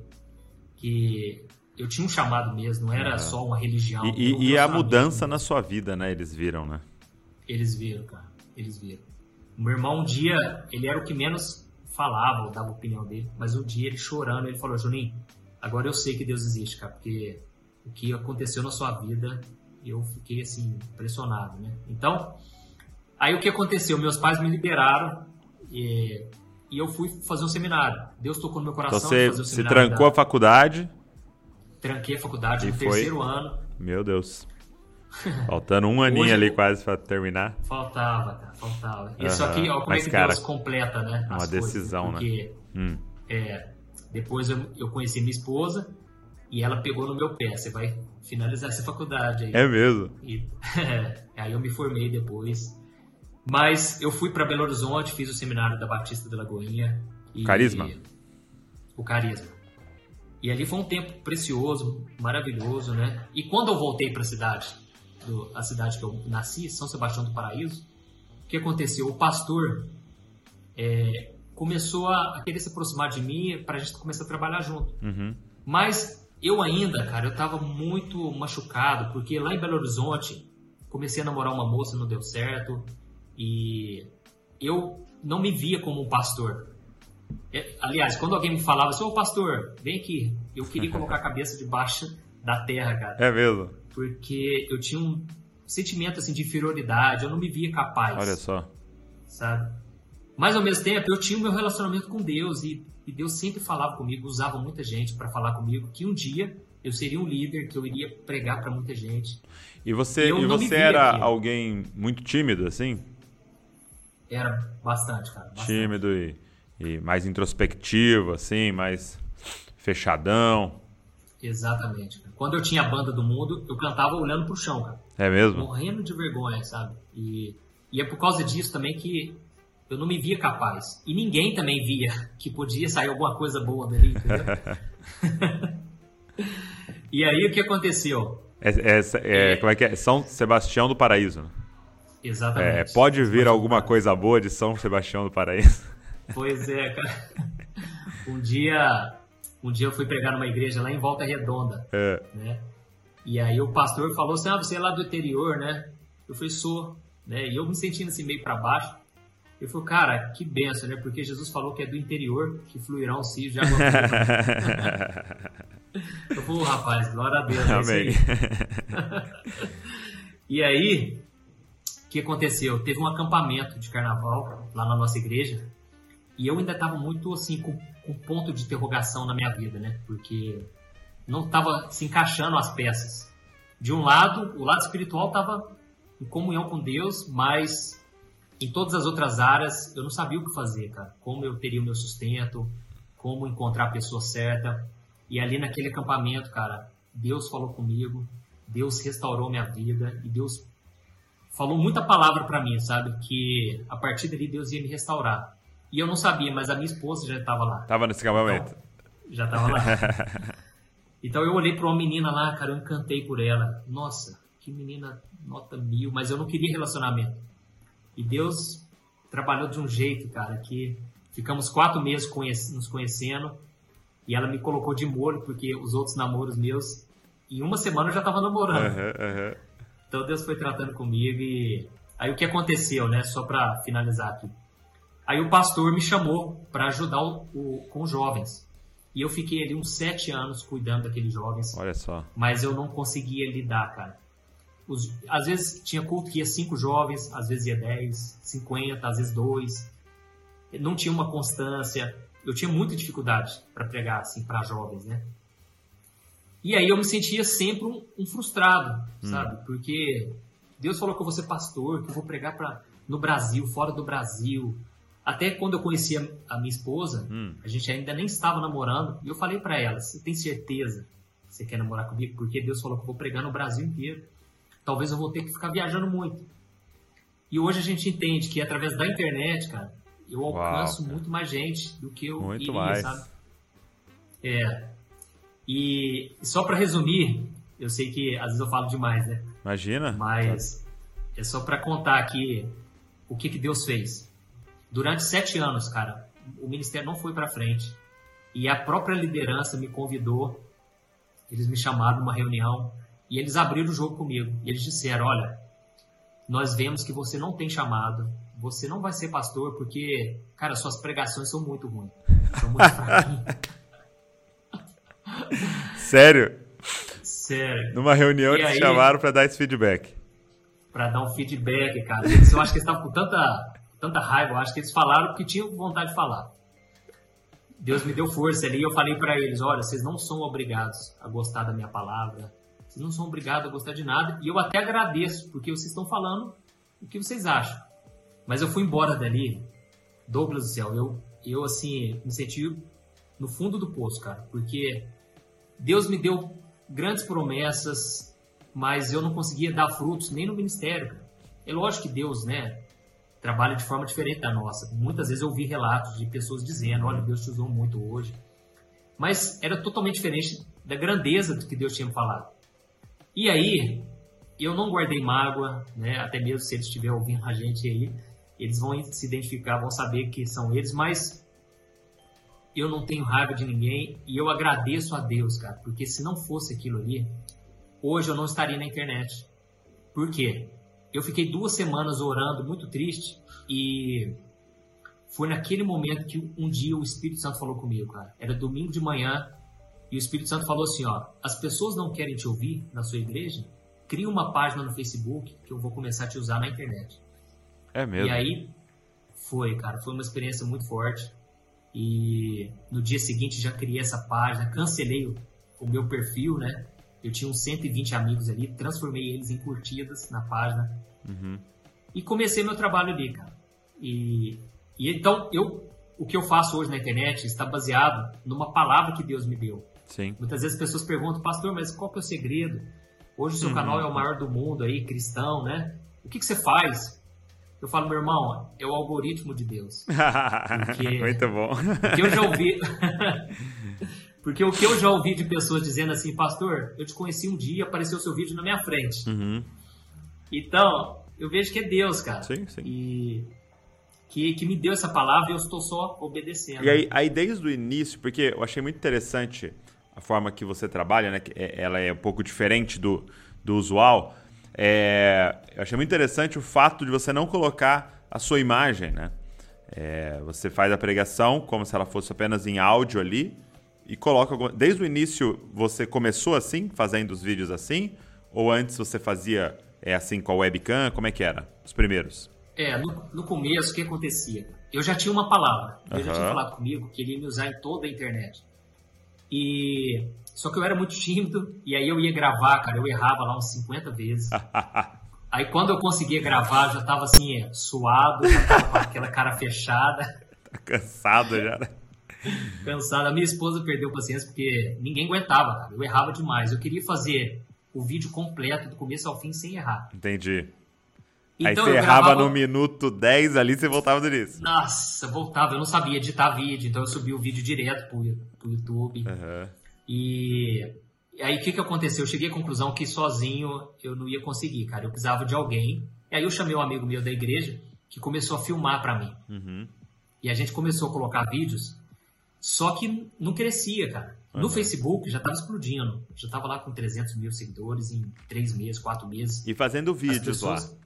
que eu tinha um chamado mesmo, não era é. só uma religião. E, e, e a mudança na sua vida, né? Eles viram, né? Eles viram, cara. Eles viram. O meu irmão, um dia, ele era o que menos falava, dava a opinião dele, mas um dia ele chorando, ele falou: Juninho, agora eu sei que Deus existe, cara, porque o que aconteceu na sua vida, eu fiquei assim, impressionado, né? Então, aí o que aconteceu? Meus pais me liberaram e, e eu fui fazer um seminário. Deus tocou no meu coração. Então você, você trancou da... a faculdade? Tranquei a faculdade e no foi? terceiro ano. Meu Deus. Faltando um aninho Hoje, ali quase para terminar. Faltava, cara, faltava. Uhum. Isso aqui, ó, como Mas, é que cara, Deus completa, né? Uma decisão, coisas, porque, né? Hum. É, depois eu, eu conheci minha esposa e ela pegou no meu pé. Você vai finalizar essa faculdade aí. É mesmo? E, é, aí eu me formei depois. Mas eu fui para Belo Horizonte, fiz o seminário da Batista da Lagoinha. E, Carisma? O Carisma. E ali foi um tempo precioso, maravilhoso, né? E quando eu voltei para a cidade, do, a cidade que eu nasci, São Sebastião do Paraíso, o que aconteceu? O pastor é, começou a, querer se aproximar de mim para a gente começar a trabalhar junto. Uhum. Mas eu ainda, cara, eu estava muito machucado, porque lá em Belo Horizonte comecei a namorar uma moça, não deu certo, e eu não me via como um pastor. É, aliás, quando alguém me falava assim, ô pastor, vem aqui, eu queria colocar a cabeça debaixo da terra, cara. É mesmo? Porque eu tinha um sentimento assim de inferioridade, eu não me via capaz. Olha só. Sabe? Mas ao mesmo tempo eu tinha o meu relacionamento com Deus e, e Deus sempre falava comigo, usava muita gente para falar comigo que um dia eu seria um líder, que eu iria pregar para muita gente. E você, e, e você era aquilo. alguém muito tímido assim? Era bastante, cara. Bastante. Tímido e, e mais introspectivo, assim, mais fechadão. Exatamente. Quando eu tinha a banda do mundo, eu cantava olhando pro chão, cara. É mesmo? Morrendo de vergonha, sabe? E, e é por causa disso também que eu não me via capaz. E ninguém também via que podia sair alguma coisa boa dali, entendeu? e aí o que aconteceu? É, é, é, como é que é? São Sebastião do Paraíso. Né? Exatamente. É, pode vir alguma coisa boa de São Sebastião do Paraíso? Pois é, cara. Um dia um dia eu fui pregar numa igreja lá em Volta Redonda, é. né? E aí o pastor falou assim, ah, você é lá do interior, né? Eu falei, sou, né? E eu me sentindo assim meio para baixo. Eu falei, cara, que benção, né? Porque Jesus falou que é do interior que fluirá um cio de água Eu falei, rapaz, glória a Deus. É Amém. e aí, o que aconteceu? Teve um acampamento de carnaval lá na nossa igreja e eu ainda estava muito assim com um ponto de interrogação na minha vida, né? Porque não estava se encaixando as peças. De um lado, o lado espiritual estava em comunhão com Deus, mas em todas as outras áreas eu não sabia o que fazer, cara. Como eu teria o meu sustento, como encontrar a pessoa certa. E ali naquele acampamento, cara, Deus falou comigo, Deus restaurou minha vida e Deus falou muita palavra para mim, sabe? Que a partir dali Deus ia me restaurar. E eu não sabia, mas a minha esposa já estava lá. Tava nesse acampamento. Então, já estava lá. então eu olhei para uma menina lá, cara, eu encantei por ela. Nossa, que menina nota mil, mas eu não queria relacionamento. E Deus trabalhou de um jeito, cara, que ficamos quatro meses conhece, nos conhecendo e ela me colocou de molho, porque os outros namoros meus, em uma semana eu já estava namorando. Uhum, uhum. Então Deus foi tratando comigo e aí o que aconteceu, né? Só para finalizar aqui. Aí o pastor me chamou para ajudar o, o, com os jovens. E eu fiquei ali uns sete anos cuidando daqueles jovens. Olha só. Mas eu não conseguia lidar, cara. Os, às vezes tinha culto que ia cinco jovens, às vezes ia dez, cinquenta, às vezes dois. Não tinha uma constância. Eu tinha muita dificuldade para pregar assim para jovens, né? E aí eu me sentia sempre um, um frustrado, hum. sabe? Porque Deus falou que eu vou ser pastor, que eu vou pregar para no Brasil, fora do Brasil. Até quando eu conheci a, minha esposa, hum. a gente ainda nem estava namorando, e eu falei para ela: "Você tem certeza que você quer namorar comigo? Porque Deus falou que eu vou pregar no Brasil inteiro. Talvez eu vou ter que ficar viajando muito." E hoje a gente entende que através da internet, cara, eu alcanço muito mais gente do que eu muito iria, mais. sabe? É. E só para resumir, eu sei que às vezes eu falo demais, né? Imagina. Mas é só para contar aqui o que, que Deus fez. Durante sete anos, cara, o ministério não foi para frente. E a própria liderança me convidou, eles me chamaram numa reunião e eles abriram o jogo comigo. E eles disseram: Olha, nós vemos que você não tem chamado, você não vai ser pastor porque, cara, suas pregações são muito ruins. São muito fraquinhas. Sério? Sério. Numa reunião e eles aí, chamaram para dar esse feedback. Para dar um feedback, cara. Eu acho que eles estavam com tanta, tanta raiva, eu acho que eles falaram porque tinham vontade de falar. Deus me deu força ali e eu falei para eles: olha, vocês não são obrigados a gostar da minha palavra, vocês não são obrigados a gostar de nada, e eu até agradeço, porque vocês estão falando o que vocês acham. Mas eu fui embora dali, Douglas do céu, eu, eu assim, me senti no fundo do poço, cara, porque Deus me deu grandes promessas, mas eu não conseguia dar frutos nem no ministério. É lógico que Deus, né, trabalha de forma diferente da nossa. Muitas vezes eu ouvi relatos de pessoas dizendo: Olha, Deus te usou muito hoje. Mas era totalmente diferente da grandeza do que Deus tinha falado. E aí, eu não guardei mágoa, né? Até mesmo se eles estiverem ouvindo a gente aí, eles vão se identificar, vão saber que são eles, mas eu não tenho raiva de ninguém e eu agradeço a Deus, cara, porque se não fosse aquilo ali, hoje eu não estaria na internet. Por quê? Eu fiquei duas semanas orando, muito triste, e foi naquele momento que um dia o Espírito Santo falou comigo, cara. Era domingo de manhã e o Espírito Santo falou assim: ó, as pessoas não querem te ouvir na sua igreja? Cria uma página no Facebook que eu vou começar a te usar na internet. É mesmo? E aí foi, cara, foi uma experiência muito forte. E no dia seguinte já criei essa página, cancelei o, o meu perfil, né? Eu tinha uns 120 amigos ali, transformei eles em curtidas na página. Uhum. E comecei meu trabalho ali, cara. E, e então, eu, o que eu faço hoje na internet está baseado numa palavra que Deus me deu. Sim. Muitas vezes as pessoas perguntam, pastor, mas qual que é o segredo? Hoje o seu uhum. canal é o maior do mundo aí, cristão, né? O que, que você faz? Eu falo, meu irmão, é o algoritmo de Deus. Porque, Muito bom. Porque eu já ouvi. porque o que eu já ouvi de pessoas dizendo assim, pastor, eu te conheci um dia, apareceu seu vídeo na minha frente. Uhum. Então, eu vejo que é Deus, cara. Sim, sim. E que, que me deu essa palavra e eu estou só obedecendo. E aí, aí, desde o início, porque eu achei muito interessante a forma que você trabalha, né? Que é, ela é um pouco diferente do, do usual. É, eu achei muito interessante o fato de você não colocar a sua imagem, né? É, você faz a pregação como se ela fosse apenas em áudio ali e coloca. Desde o início você começou assim, fazendo os vídeos assim? Ou antes você fazia é, assim com a webcam? Como é que era? Os primeiros? É, no, no começo o que acontecia? Eu já tinha uma palavra. Ele uhum. já tinha falado comigo que ele ia me usar em toda a internet. E só que eu era muito tímido e aí eu ia gravar, cara, eu errava lá uns 50 vezes. aí quando eu conseguia gravar, eu já tava assim, suado, já tava com aquela cara fechada. Tá cansado já, né? Cansado. A minha esposa perdeu paciência porque ninguém aguentava, cara. Eu errava demais. Eu queria fazer o vídeo completo, do começo ao fim, sem errar. Entendi. Então, Aí você errava gravava... no minuto 10 ali, você voltava do início. Nossa, voltava. Eu não sabia editar vídeo, então eu subi o vídeo direto pro, pro YouTube. Uhum. E, aí o que, que aconteceu? Eu cheguei à conclusão que sozinho eu não ia conseguir, cara. Eu precisava de alguém. E aí eu chamei um amigo meu da igreja que começou a filmar para mim. Uhum. E a gente começou a colocar vídeos, só que não crescia, cara. No uhum. Facebook já estava explodindo. Já estava lá com 300 mil seguidores em 3 meses, 4 meses. E fazendo vídeos pessoas... lá.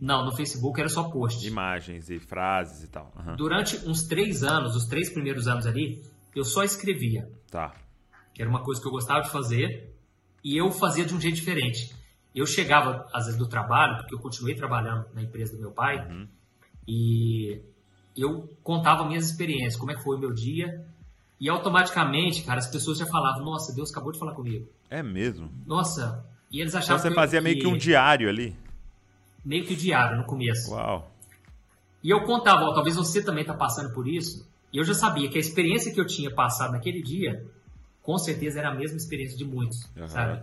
Não, no Facebook era só post. Imagens e frases e tal. Uhum. Durante uns três anos, os três primeiros anos ali, eu só escrevia. Tá. Que era uma coisa que eu gostava de fazer e eu fazia de um jeito diferente. Eu chegava, às vezes, do trabalho, porque eu continuei trabalhando na empresa do meu pai, Uhum. e eu contava minhas experiências, como é que foi o meu dia, e automaticamente, cara, as pessoas já falavam, nossa, Deus acabou de falar comigo. É mesmo. Nossa, e eles Então achavam você que eu- fazia meio que um diário ali. meio que diário no começo. Uau. E eu contava, ó, talvez você também está passando por isso. E eu já sabia que a experiência que eu tinha passado naquele dia, com certeza era a mesma experiência de muitos, Aham. sabe?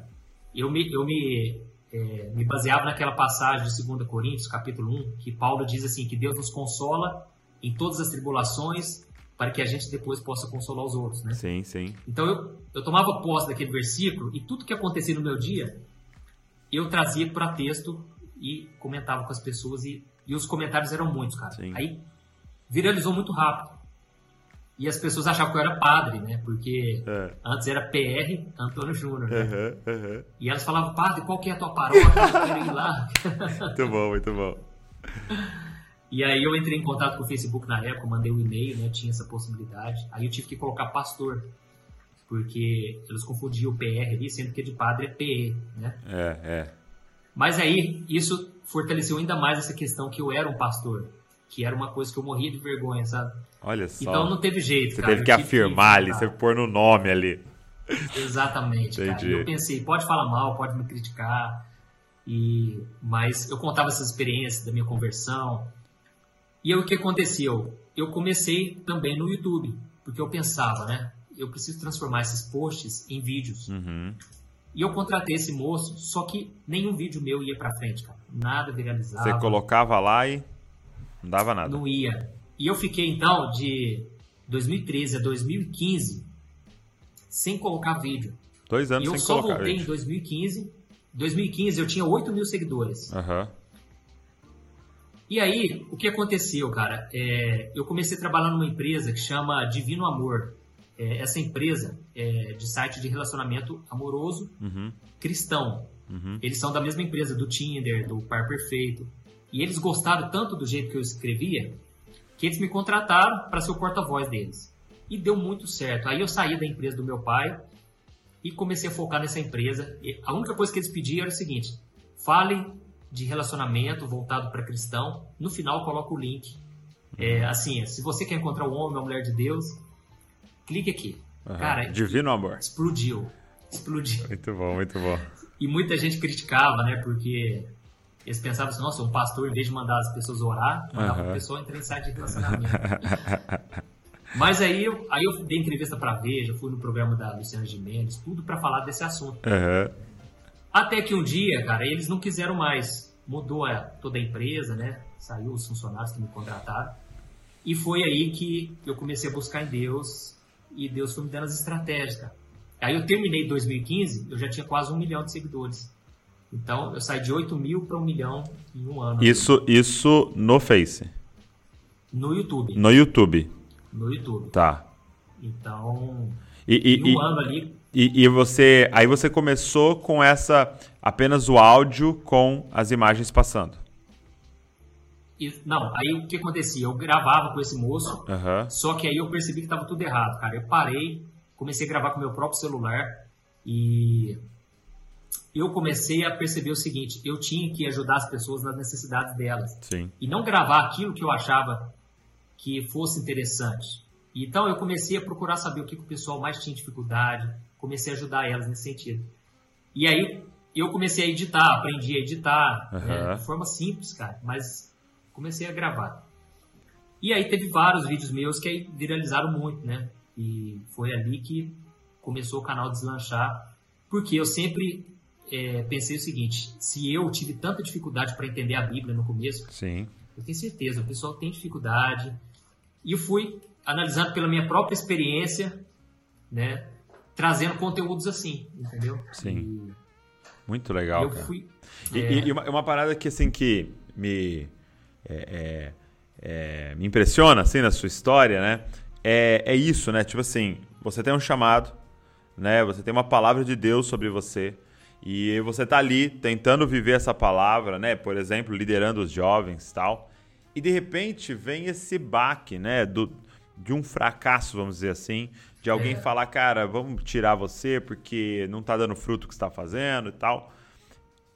Eu me, eu me, é, me baseava naquela passagem de 2 Coríntios, capítulo 1, que Paulo diz assim, que Deus nos consola em todas as tribulações, para que a gente depois possa consolar os outros, né? Sim, sim. Então eu, eu tomava posse daquele versículo e tudo que acontecia no meu dia, eu trazia para texto e comentava com as pessoas e, e os comentários eram muitos, cara. Sim. Aí viralizou muito rápido. E as pessoas achavam que eu era padre, né? Porque É. antes era PR Antônio Júnior, né? Aham. E elas falavam, padre, qual que é a tua paróquia? Eu quero ir lá. Muito bom, muito bom. E aí eu entrei em contato com o Facebook na época, mandei um e-mail, né? Tinha essa possibilidade. Aí eu tive que colocar pastor, porque eles confundiam o PR ali, sendo que de padre é PE, né? É, é. Mas aí isso fortaleceu ainda mais essa questão que eu era um pastor, que era uma coisa que eu morria de vergonha, sabe? Olha só. Então não teve jeito, você cara. teve que afirmar ali, enfrentar. você pôr no nome ali. Exatamente, cara. Entendi. E Eu pensei, pode falar mal, pode me criticar, e mas eu contava essas experiências da minha conversão. E aí o que aconteceu? Eu comecei também no YouTube, porque eu pensava, né? Eu preciso transformar esses posts em vídeos. Uhum. E eu contratei esse moço, só que nenhum vídeo meu ia pra frente, cara. Nada viralizava. Você colocava lá e não dava nada. Não ia. E eu fiquei então de 2013 a 2015 sem colocar vídeo. Dois E anos eu sem só colocar. voltei em gente. 2015. 2015 eu tinha 8 mil seguidores. Aham. E aí, o que aconteceu, cara? É, eu comecei a trabalhar numa empresa que chama Divino Amor. É, essa empresa é de site de relacionamento amoroso Uhum. cristão. Uhum. Eles são da mesma empresa do Tinder, do Par Perfeito. E eles gostaram tanto do jeito que eu escrevia que eles me contrataram para ser o porta-voz deles. E deu muito certo. Aí eu saí da empresa do meu pai e comecei a focar nessa empresa. E a única coisa que eles pediam era o seguinte: fale de relacionamento voltado para cristão. No final, coloca o link. É, assim, se você quer encontrar o homem ou a mulher de Deus, clique aqui. aham. Cara, Divino amor. explodiu. Explodiu. Muito bom, muito bom. E muita gente criticava, né? Porque eles pensavam assim, nossa, um pastor, em vez de mandar as pessoas orar, mandava Aham. a pessoa entrar em site de relacionamento. Mas aí, eu- aí eu dei entrevista pra Veja, fui no programa da Luciana Gimenez, tudo pra falar desse assunto. Aham. Até que um dia, cara, eles não quiseram mais. Mudou a- toda a empresa, né? Saiu os funcionários que me contrataram. E foi aí que eu comecei a buscar em Deus e Deus foi me dando as estratégias, cara. Aí eu terminei 2015, eu já tinha quase um milhão de seguidores. Então eu saí de 8 mil para um milhão em um ano. Isso, isso no Face. No YouTube. No YouTube. No YouTube. Tá. Então, E, e, em e, um ano ali, e, e você. Aí você começou com essa. apenas o áudio com as imagens passando. e- não, aí o que acontecia? Eu gravava com esse moço, Aham. Só que aí eu percebi que estava tudo errado, cara. Eu parei, comecei a gravar com meu próprio celular e eu comecei a perceber o seguinte: eu tinha que ajudar as pessoas nas necessidades delas Sim. e não gravar aquilo que eu achava que fosse interessante. Então eu comecei a procurar saber o que, que o pessoal mais tinha dificuldade, comecei a ajudar elas nesse sentido. E aí eu comecei a editar, aprendi a editar, né, Aham. de forma simples, cara, mas comecei a gravar. E aí teve vários vídeos meus que aí viralizaram muito, né? E foi ali que começou o canal deslanchar, porque eu sempre é, pensei o seguinte: se eu tive tanta dificuldade para entender a Bíblia no começo, Sim. eu tenho certeza, o pessoal tem dificuldade. E eu fui analisando pela minha própria experiência, né? Trazendo conteúdos assim, entendeu? Sim. E Muito legal, eu cara. fui. E, é, e- uma, uma parada que, assim, que me, é, é, é, me impressiona, assim, na sua história, né? É, é isso, né? Tipo assim, você tem um chamado, né? Você tem uma palavra de Deus sobre você e você tá ali tentando viver essa palavra, né? Por exemplo, liderando os jovens e tal. E, de repente, vem esse baque, né? Do, de um fracasso, vamos dizer assim, de alguém é. falar, cara, vamos tirar você porque não tá dando fruto o que está fazendo e tal.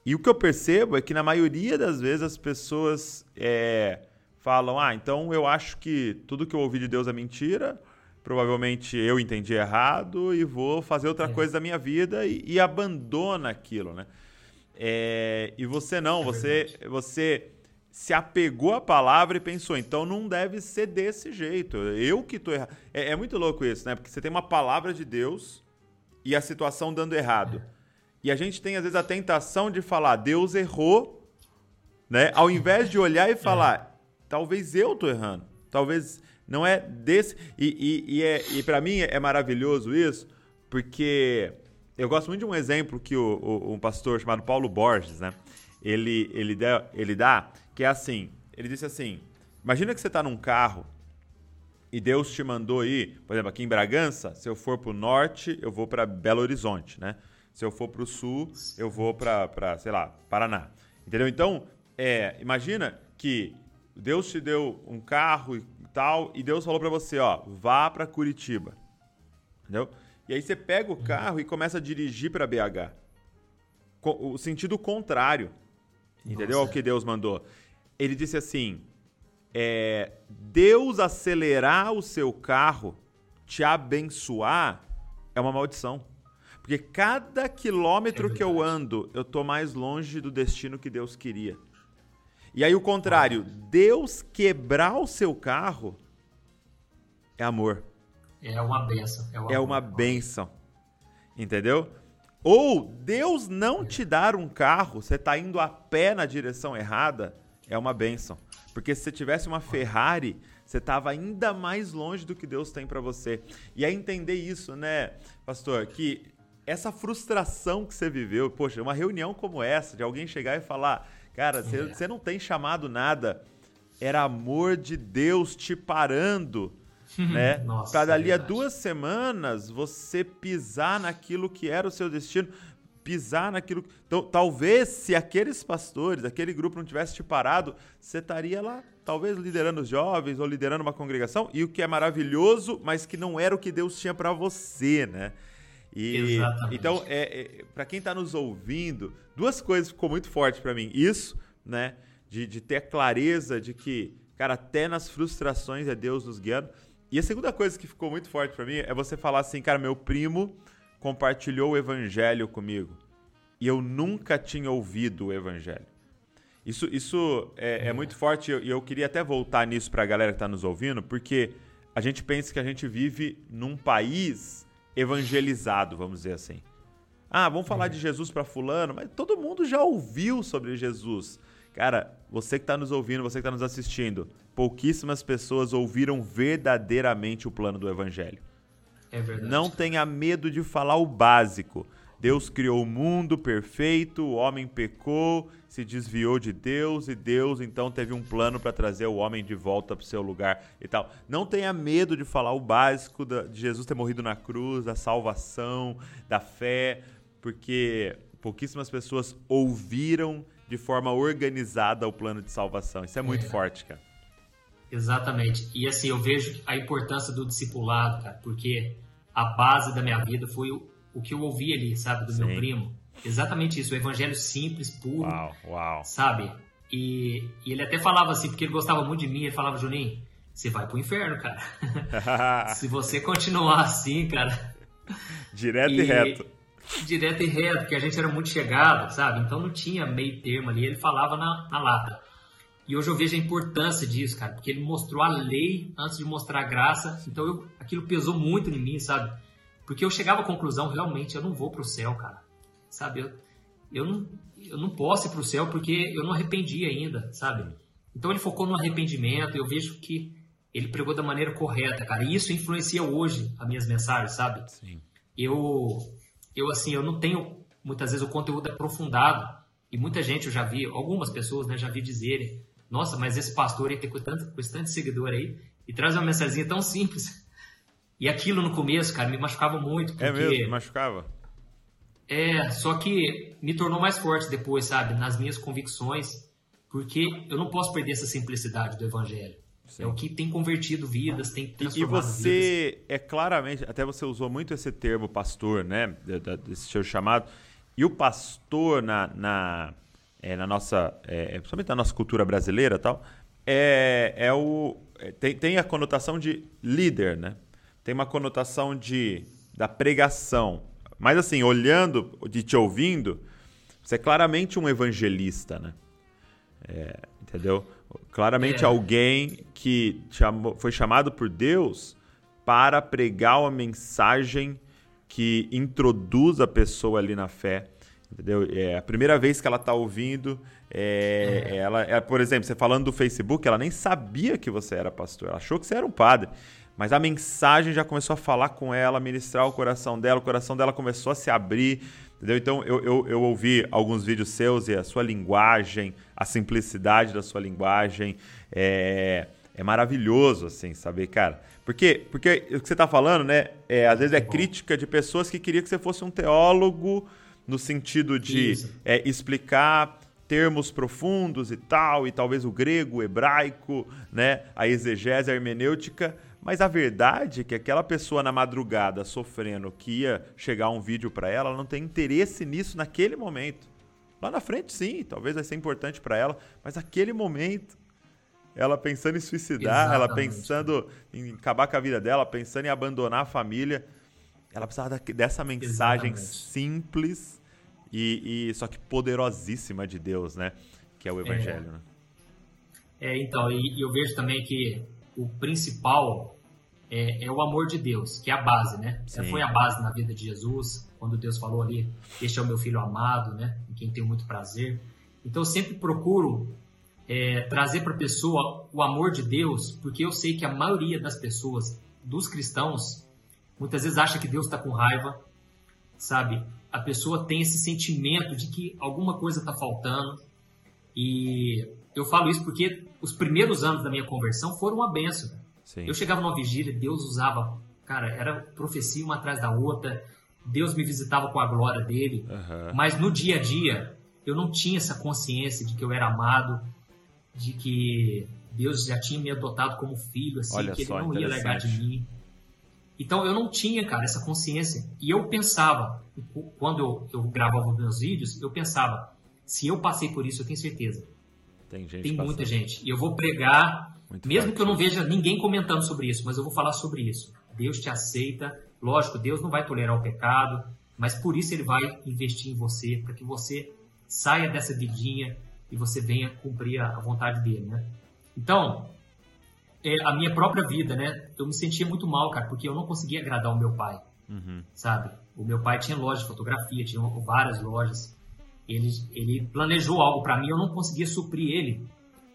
E o que eu percebo é que na maioria das vezes as pessoas é, falam, ah, então eu acho que tudo que eu ouvi de Deus é mentira, provavelmente eu entendi errado e vou fazer outra é. coisa da minha vida e, e abandona aquilo, né? É, e você não, é você, você se apegou à palavra e pensou, então não deve ser desse jeito. Eu que tô errado. É, é, muito louco isso, né? Porque você tem uma palavra de Deus e a situação dando errado. E a gente tem, às vezes, a tentação de falar, Deus errou, né? Ao invés de olhar e falar, talvez eu tô errando. Talvez não é desse. E, e, e, é, e para mim é maravilhoso isso, porque eu gosto muito de um exemplo que o, o, um pastor chamado Paulo Borges, né? Ele, ele, dá, ele dá, que é assim: ele disse assim, imagina que você está num carro e Deus te mandou ir, por exemplo, aqui em Bragança, se eu for para o norte, eu vou para Belo Horizonte, né? Se eu for para o sul, eu vou para, sei lá, Paraná. Entendeu? Então, é, imagina que Deus te deu um carro e tal, e Deus falou para você, ó, vá para Curitiba. Entendeu? E aí você pega o carro e começa a dirigir para BH. O sentido contrário. Entendeu? Ao que Deus mandou. Ele disse assim: é, Deus acelerar o seu carro, te abençoar, é uma maldição. Porque cada quilômetro é que eu ando, eu tô mais longe do destino que Deus queria. E aí o contrário, Deus quebrar o seu carro é amor. É uma benção. É, é uma benção. Entendeu? Ou Deus não te dar um carro, você está indo a pé na direção errada, é uma benção. Porque se você tivesse uma Ferrari, você estava ainda mais longe do que Deus tem para você. E é entender isso, né, pastor? Que essa frustração que você viveu, poxa, uma reunião como essa, de alguém chegar e falar, cara, você, é. você não tem chamado nada, era amor de Deus te parando, né? Para dali a duas semanas você pisar naquilo que era o seu destino, pisar naquilo. Então, talvez se aqueles pastores, aquele grupo não tivesse te parado, você estaria lá, talvez liderando os jovens ou liderando uma congregação, e o que é maravilhoso, mas que não era o que Deus tinha para você, né? E, Exatamente. Então, é, é para quem está nos ouvindo, duas coisas ficou muito forte para mim. Isso, né? De, de ter a clareza de que, cara, até nas frustrações é Deus nos guiando. E a segunda coisa que ficou muito forte para mim é você falar assim, cara, meu primo compartilhou o evangelho comigo e eu nunca tinha ouvido o evangelho. Isso, isso é, é muito forte e eu, eu, queria até voltar nisso para a galera que está nos ouvindo, porque a gente pensa que a gente vive num país evangelizado, vamos dizer assim. Ah, vamos falar de Jesus para fulano, mas todo mundo já ouviu sobre Jesus. Cara, você que está nos ouvindo, você que está nos assistindo, pouquíssimas pessoas ouviram verdadeiramente o plano do Evangelho. É verdade. Não tenha medo de falar o básico. Deus criou o mundo perfeito, o homem pecou, se desviou de Deus e Deus então teve um plano para trazer o homem de volta para o seu lugar e tal. Não tenha medo de falar o básico de Jesus ter morrido na cruz, da salvação, da fé, porque pouquíssimas pessoas ouviram de forma organizada o plano de salvação. Isso é muito é. forte, cara. Exatamente. E assim, eu vejo a importância do discipulado, cara, porque a base da minha vida foi o, o que eu ouvi ali, sabe, do Sim. meu primo. Exatamente isso, o evangelho simples, puro. Uau, uau. Sabe? E, e, ele até falava assim, porque ele gostava muito de mim, ele falava, Juninho, você vai pro inferno, cara. Se você continuar assim, cara. Direto e, e reto direto e reto, porque a gente era muito chegado, sabe? Então não tinha meio termo ali, ele falava na, na lata. E hoje eu vejo a importância disso, cara, porque ele mostrou a lei antes de mostrar a graça, então eu, aquilo pesou muito em mim, sabe? Porque eu chegava à conclusão, realmente, eu não vou pro céu, cara, sabe? Eu, eu, não, eu não posso ir pro céu porque eu não arrependi ainda, sabe? Então ele focou no arrependimento, eu vejo que ele pregou da maneira correta, cara, e isso influencia hoje as minhas mensagens, sabe? Sim. Eu, eu assim, eu não tenho muitas vezes o conteúdo aprofundado. E muita gente eu já vi, algumas pessoas, né, já vi dizerem, nossa, mas esse pastor aí tem com tanto, com tanto seguidor aí e traz uma mensagem tão simples. E aquilo no começo, cara, me machucava muito. É porque... É mesmo, machucava? É, só que me tornou mais forte depois, sabe, nas minhas convicções, porque eu não posso perder essa simplicidade do evangelho. Sim. É o que tem convertido vidas, tem transformado vidas. E você vidas. é claramente, até você usou muito esse termo pastor, né? Desse seu chamado. E o pastor na, na, é, na nossa, é, principalmente na nossa cultura brasileira tal, é, é o, é, tem, tem a conotação de líder, né? Tem uma conotação de, da pregação. Mas assim, olhando, de te ouvindo, você é claramente um evangelista, né? É, entendeu? Claramente é. alguém que chamou, foi chamado por Deus para pregar uma mensagem que introduz a pessoa ali na fé. Entendeu? É a primeira vez que ela está ouvindo, é, é. ela, é, por exemplo, você falando do Facebook, ela nem sabia que você era pastor, ela achou que você era um padre. Mas a mensagem já começou a falar com ela, ministrar o coração dela, o coração dela começou a se abrir. Entendeu? Então eu, eu, eu ouvi alguns vídeos seus e a sua linguagem, a simplicidade da sua linguagem é, é maravilhoso, assim, saber, cara. Porque, porque o que você está falando, né? É, às vezes é crítica de pessoas que queriam que você fosse um teólogo no sentido de é, explicar termos profundos e tal, e talvez o grego, o hebraico, né, a exegese, a hermenêutica, mas a verdade é que aquela pessoa na madrugada sofrendo que ia chegar um vídeo para ela, ela não tem interesse nisso naquele momento. Lá na frente, sim, talvez vai ser importante para ela, mas naquele momento, ela pensando em suicidar, Exatamente. ela pensando em acabar com a vida dela, pensando em abandonar a família, ela precisava dessa mensagem Exatamente. simples e, e, só que poderosíssima de Deus, né? Que é o Evangelho. É, né? é então, e, e eu vejo também que o principal é, é, o amor de Deus, que é a base, né? Sim. Foi a base na vida de Jesus, quando Deus falou ali, este é o meu filho amado, né? Em quem tenho muito prazer. Então eu sempre procuro é, trazer para a pessoa o amor de Deus, porque eu sei que a maioria das pessoas, dos cristãos, muitas vezes acha que Deus está com raiva, sabe? A pessoa tem esse sentimento de que alguma coisa está faltando. E eu falo isso porque os primeiros anos da minha conversão foram uma benção. Sim. Eu chegava numa vigília, Deus usava, cara, era profecia uma atrás da outra, Deus me visitava com a glória dele, uhum. mas no dia a dia eu não tinha essa consciência de que eu era amado, de que Deus já tinha me adotado como filho, assim, Olha que ele não ia legar de mim. Então eu não tinha, cara, essa consciência. E eu pensava, quando eu, eu gravava os meus vídeos, eu pensava, se eu passei por isso, eu tenho certeza tem, gente Tem muita gente. E eu vou pregar, Muito mesmo forte. que eu não veja ninguém comentando sobre isso, mas eu vou falar sobre isso. Deus te aceita. Lógico, Deus não vai tolerar o pecado, mas por isso ele vai investir em você, para que você saia dessa vidinha e você venha cumprir a vontade dele, né? Então, é, a minha própria vida, né? Eu me sentia muito mal, cara, porque eu não conseguia agradar o meu pai, uhum. sabe? O meu pai tinha loja de fotografia, tinha várias lojas. Ele, ele planejou algo para mim, eu não conseguia suprir ele.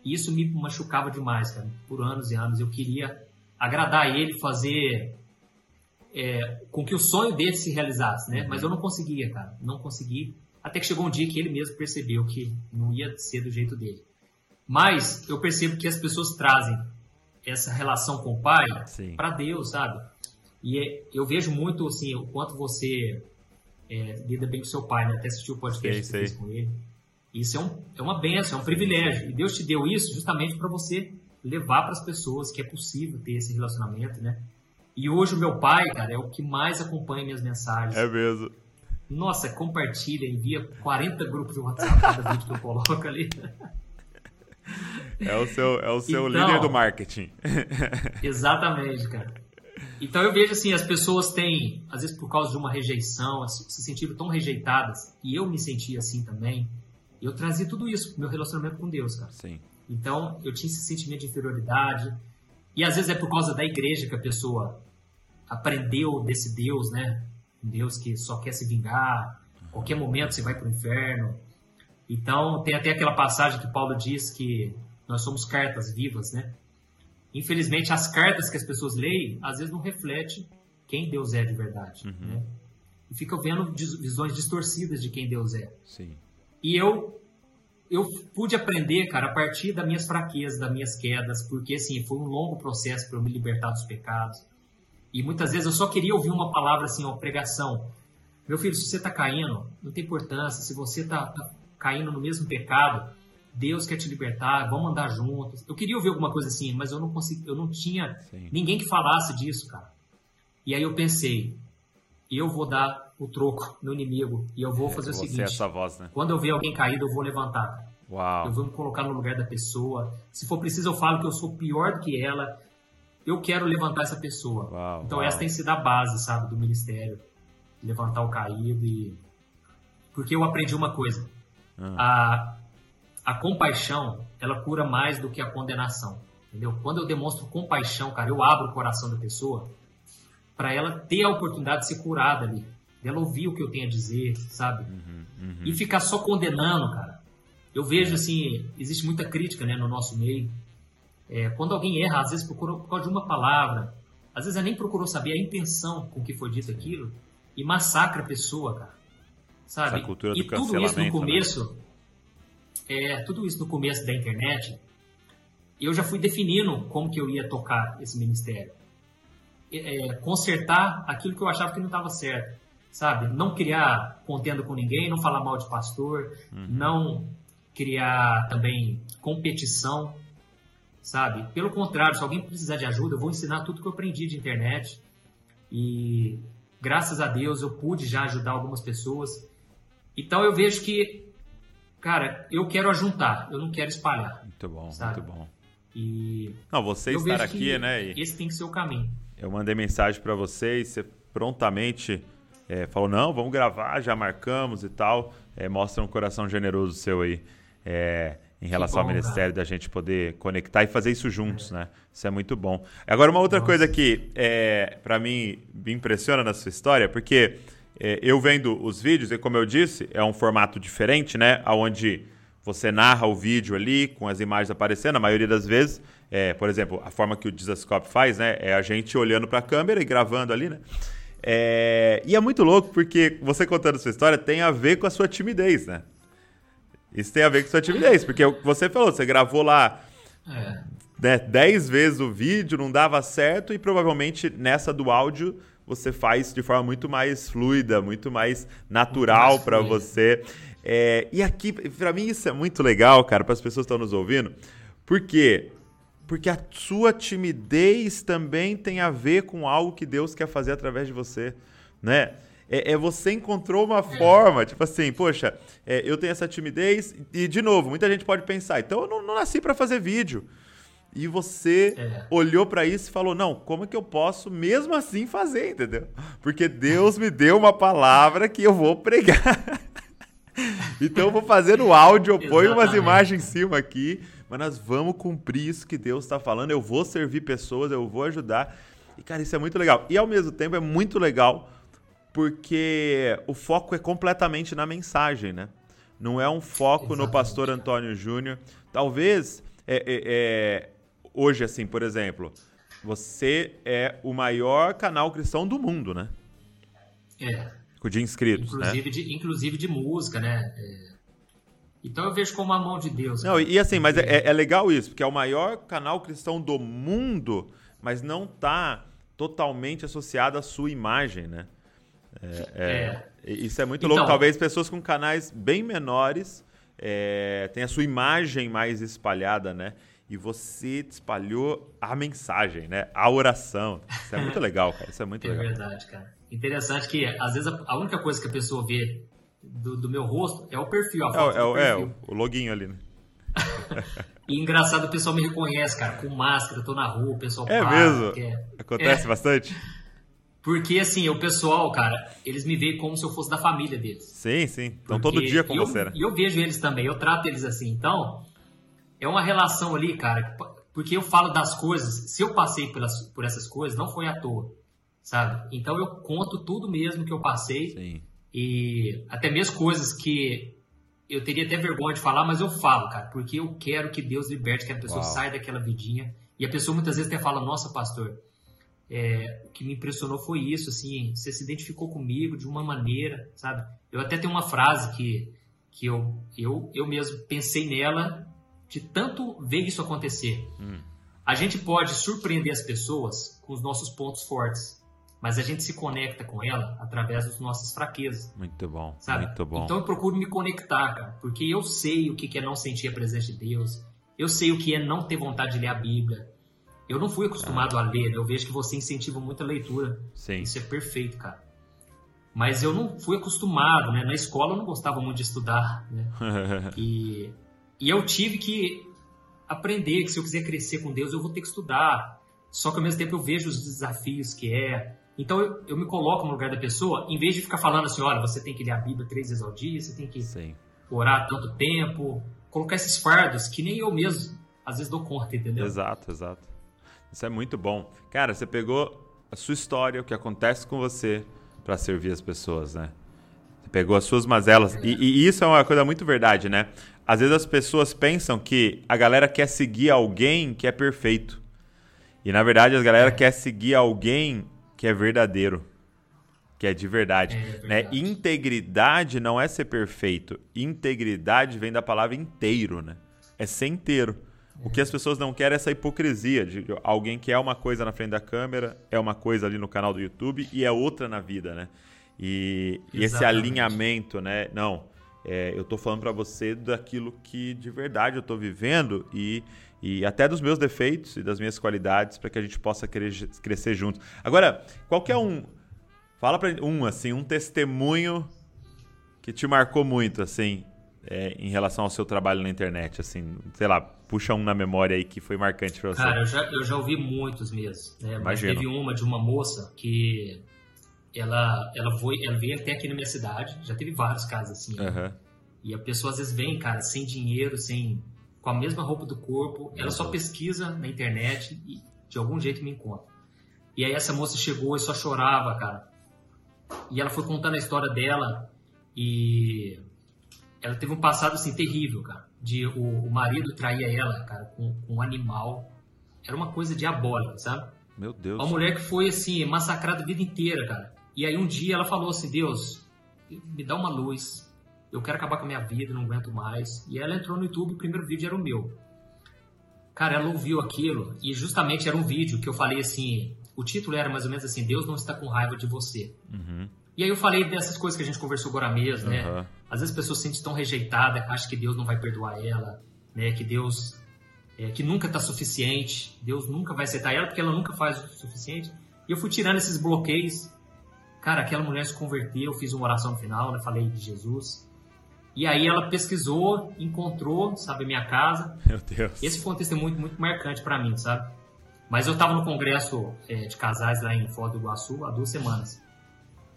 E isso me machucava demais, cara. Por anos e anos eu queria agradar ele, fazer é, com que o sonho dele se realizasse, né? Mas eu não conseguia, cara. Não consegui. Até que chegou um dia que ele mesmo percebeu que não ia ser do jeito dele. Mas eu percebo que as pessoas trazem essa relação com o pai para Deus, sabe? E é, eu vejo muito assim o quanto você é, lida bem com seu pai, né? Até assistiu o podcast sei, que fez com ele. Isso é, um, é uma benção, é um privilégio. E Deus te deu isso justamente para você levar para as pessoas que é possível ter esse relacionamento, né? E hoje o meu pai, cara, é o que mais acompanha minhas mensagens. É mesmo. Nossa, compartilha, envia 40 grupos de WhatsApp cada vídeo que eu coloco ali. É o seu, é o seu então, líder do marketing. Exatamente, cara. Então eu vejo assim, as pessoas têm, às vezes por causa de uma rejeição, se sentiram tão rejeitadas, e eu me sentia assim também. Eu trazia tudo isso pro meu relacionamento com Deus, cara. Sim. Então eu tinha esse sentimento de inferioridade. E às vezes é por causa da igreja que a pessoa aprendeu desse Deus, né? Um Deus que só quer se vingar, qualquer momento você vai pro inferno. Então tem até aquela passagem que Paulo diz que nós somos cartas vivas, né? Infelizmente, as cartas que as pessoas leem, às vezes não refletem quem Deus é de verdade. Uhum. Né? E ficam vendo visões distorcidas de quem Deus é. Sim. E eu eu pude aprender, cara, a partir das minhas fraquezas, das minhas quedas, porque assim, foi um longo processo para eu me libertar dos pecados. E muitas vezes eu só queria ouvir uma palavra assim, uma pregação. Meu filho, se você está caindo, não tem importância. Se você está tá caindo no mesmo pecado, Deus quer te libertar, vamos andar juntos. Eu queria ouvir alguma coisa assim, mas eu não consegui, eu não tinha Sim. ninguém que falasse disso, cara. E aí eu pensei, eu vou dar o troco no inimigo e eu vou é, fazer o seguinte. Essa voz, né? Quando eu ver alguém caído, eu vou levantar. Uau. Eu vou me colocar no lugar da pessoa. Se for preciso, eu falo que eu sou pior do que ela. Eu quero levantar essa pessoa. Uau, então uau. essa tem sido a base, sabe, do ministério. Levantar o caído e... Porque eu aprendi uma coisa. Ah. A, a compaixão, ela cura mais do que a condenação. Entendeu? Quando eu demonstro compaixão, cara, eu abro o coração da pessoa para ela ter a oportunidade de ser curada ali. Dela ouvir o que eu tenho a dizer, sabe? Uhum, uhum. E ficar só condenando, cara. Eu vejo, assim, existe muita crítica né, no nosso meio. É, quando alguém erra, às vezes procurou por causa de uma palavra, às vezes ela nem procurou saber a intenção com que foi dito aquilo e massacra a pessoa, cara. Sabe? e tudo isso no né? começo, né? É, tudo isso no começo da internet, eu já fui definindo como que eu ia tocar esse ministério. É, consertar aquilo que eu achava que não estava certo, sabe? Não criar contenda com ninguém, não falar mal de pastor, uhum. não criar também competição, sabe? Pelo contrário, se alguém precisar de ajuda, eu vou ensinar tudo que eu aprendi de internet e graças a Deus eu pude já ajudar algumas pessoas. Então eu vejo que, cara, eu quero ajuntar, eu não quero espalhar. Muito bom, sabe? muito bom. E não, você estar aqui, né? E... Esse tem que ser o caminho. Eu mandei mensagem para vocês, você prontamente é, falou não, vamos gravar, já marcamos e tal. É, mostra um coração generoso seu aí é, em relação bom, ao ministério cara. da gente poder conectar e fazer isso juntos, né? Isso é muito bom. Agora uma outra Nossa. coisa que é, para mim me impressiona na sua história, porque é, eu vendo os vídeos e como eu disse é um formato diferente, né? Onde você narra o vídeo ali com as imagens aparecendo, a maioria das vezes, é, por exemplo, a forma que o Dizascope faz, né, é a gente olhando para a câmera e gravando ali, né? É, e é muito louco porque você contando sua história tem a ver com a sua timidez, né? Isso tem a ver com a sua timidez, porque você falou, você gravou lá é. né, 10 vezes o vídeo, não dava certo, e provavelmente nessa do áudio você faz de forma muito mais fluida, muito mais natural para você. É, e aqui, para mim, isso é muito legal, cara, para as pessoas que estão nos ouvindo. Por quê? Porque a sua timidez também tem a ver com algo que Deus quer fazer através de você, né? É, é você encontrou uma forma, tipo assim, poxa, é, eu tenho essa timidez e, de novo, muita gente pode pensar, então eu não, não nasci para fazer vídeo. E você é. olhou para isso e falou: Não, como é que eu posso mesmo assim fazer, entendeu? Porque Deus me deu uma palavra que eu vou pregar. então eu vou fazer no áudio, eu ponho umas imagens em cima aqui, mas nós vamos cumprir isso que Deus está falando. Eu vou servir pessoas, eu vou ajudar. E, cara, isso é muito legal. E ao mesmo tempo é muito legal porque o foco é completamente na mensagem, né? Não é um foco Exatamente. no pastor Antônio Júnior. Talvez é, é, é, hoje, assim, por exemplo, você é o maior canal cristão do mundo, né? É de inscritos, né? inclusive né? De, inclusive de música, né? É... Então eu vejo como a mão de Deus. Não, e assim, mas é, é, legal isso, porque é o maior canal cristão do mundo, mas não está totalmente associado à sua imagem, né? É, é. Isso é muito então, louco. Talvez pessoas com canais bem menores é, tenham a sua imagem mais espalhada, né? E você espalhou a mensagem, né? A oração. Isso é muito legal, cara. Isso é muito é legal. É verdade, cara. Interessante que, às vezes, a única coisa que a pessoa vê do, do meu rosto é o perfil, a foto é, é, perfil. é, o loginho ali, né? e engraçado, o pessoal me reconhece, cara, com máscara, tô na rua, o pessoal É para, mesmo? Quer... Acontece é. bastante? Porque, assim, o pessoal, cara, eles me veem como se eu fosse da família deles. Sim, sim. Então todo dia com eu, você, né? E eu vejo eles também, eu trato eles assim. Então, é uma relação ali, cara, porque eu falo das coisas, se eu passei pelas, por essas coisas, não foi à toa sabe? Então eu conto tudo mesmo que eu passei Sim. e até mesmo coisas que eu teria até vergonha de falar, mas eu falo, cara, porque eu quero que Deus liberte, que a pessoa Uau. saia daquela vidinha. E a pessoa muitas vezes até fala, nossa, pastor, é, o que me impressionou foi isso, assim, você se identificou comigo de uma maneira, sabe? Eu até tenho uma frase que, que eu, eu, eu mesmo pensei nela de tanto ver isso acontecer. Hum. A gente pode surpreender as pessoas com os nossos pontos fortes mas a gente se conecta com ela através das nossas fraquezas. Muito bom, sabe? muito bom. Então eu procuro me conectar, cara, porque eu sei o que é não sentir a presença de Deus, eu sei o que é não ter vontade de ler a Bíblia. Eu não fui acostumado ah. a ler, eu vejo que você incentiva muita leitura. Sim. Isso é perfeito, cara. Mas eu não fui acostumado, né? Na escola eu não gostava muito de estudar, né? e, e eu tive que aprender que se eu quiser crescer com Deus, eu vou ter que estudar. Só que ao mesmo tempo eu vejo os desafios que é. Então eu, eu me coloco no lugar da pessoa, em vez de ficar falando assim, olha, você tem que ler a Bíblia três vezes ao dia, você tem que Sim. orar tanto tempo, colocar esses fardos que nem eu mesmo às vezes dou conta, entendeu? Exato, exato. Isso é muito bom. Cara, você pegou a sua história, o que acontece com você, para servir as pessoas, né? Você pegou as suas mazelas. E, e, isso é uma coisa muito verdade, né? Às vezes as pessoas pensam que a galera quer seguir alguém que é perfeito. E na verdade a galera quer seguir alguém que é verdadeiro. Que é de verdade. É, é né? verdade. Né? Integridade não é ser perfeito. Integridade vem da palavra inteiro, né? É ser inteiro. O que as pessoas não querem é essa hipocrisia de alguém que é uma coisa na frente da câmera, é uma coisa ali no canal do YouTube e é outra na vida, né? E, e esse alinhamento, né? Não, é, eu tô falando para você daquilo que de verdade eu tô vivendo e, e até dos meus defeitos e das minhas qualidades para que a gente possa crescer juntos. Agora, qual que é um... Fala para um, assim, um testemunho que te marcou muito, assim, é, em relação ao seu trabalho na internet, assim, sei lá, puxa um na memória aí que foi marcante para você. Cara, eu já, eu já ouvi muitos mesmo, né? Mas teve uma de uma moça que ela, ela, foi, ela veio até aqui na minha cidade, já teve vários casos assim, uhum. e a pessoa às vezes vem, cara, sem dinheiro, sem com a mesma roupa do corpo, ela só pesquisa na internet e de algum jeito me encontra. E aí essa moça chegou e só chorava, cara. E ela foi contando a história dela e ela teve um passado assim terrível, cara. De o, o marido traía ela, cara, com, com, um animal. Era uma coisa diabólica, sabe? Meu Deus. Uma mulher que foi assim, massacrada a vida inteira, cara. E aí um dia ela falou assim: Deus, me dá uma luz. Eu quero acabar com a minha vida, não aguento mais. E ela entrou no YouTube, o primeiro vídeo era o meu. Cara, ela ouviu aquilo e justamente era um vídeo que eu falei assim. O título era mais ou menos assim: Deus não está com raiva de você. Uhum. E aí eu falei dessas coisas que a gente conversou agora mesmo, né? Uhum. Às vezes a pessoa se sente tão rejeitada, acha que Deus não vai perdoar ela, né? Que Deus é, que nunca está suficiente, Deus nunca vai aceitar ela porque ela nunca faz o suficiente. E eu fui tirando esses bloqueios. Cara, aquela mulher se converteu, fiz uma oração no final, né? Falei de Jesus. E aí ela pesquisou, encontrou, sabe, a minha casa. Meu Deus. Esse foi um testemunho muito, muito marcante para mim, sabe? Mas eu estava no congresso é, de casais lá em Foz do Iguaçu há duas semanas.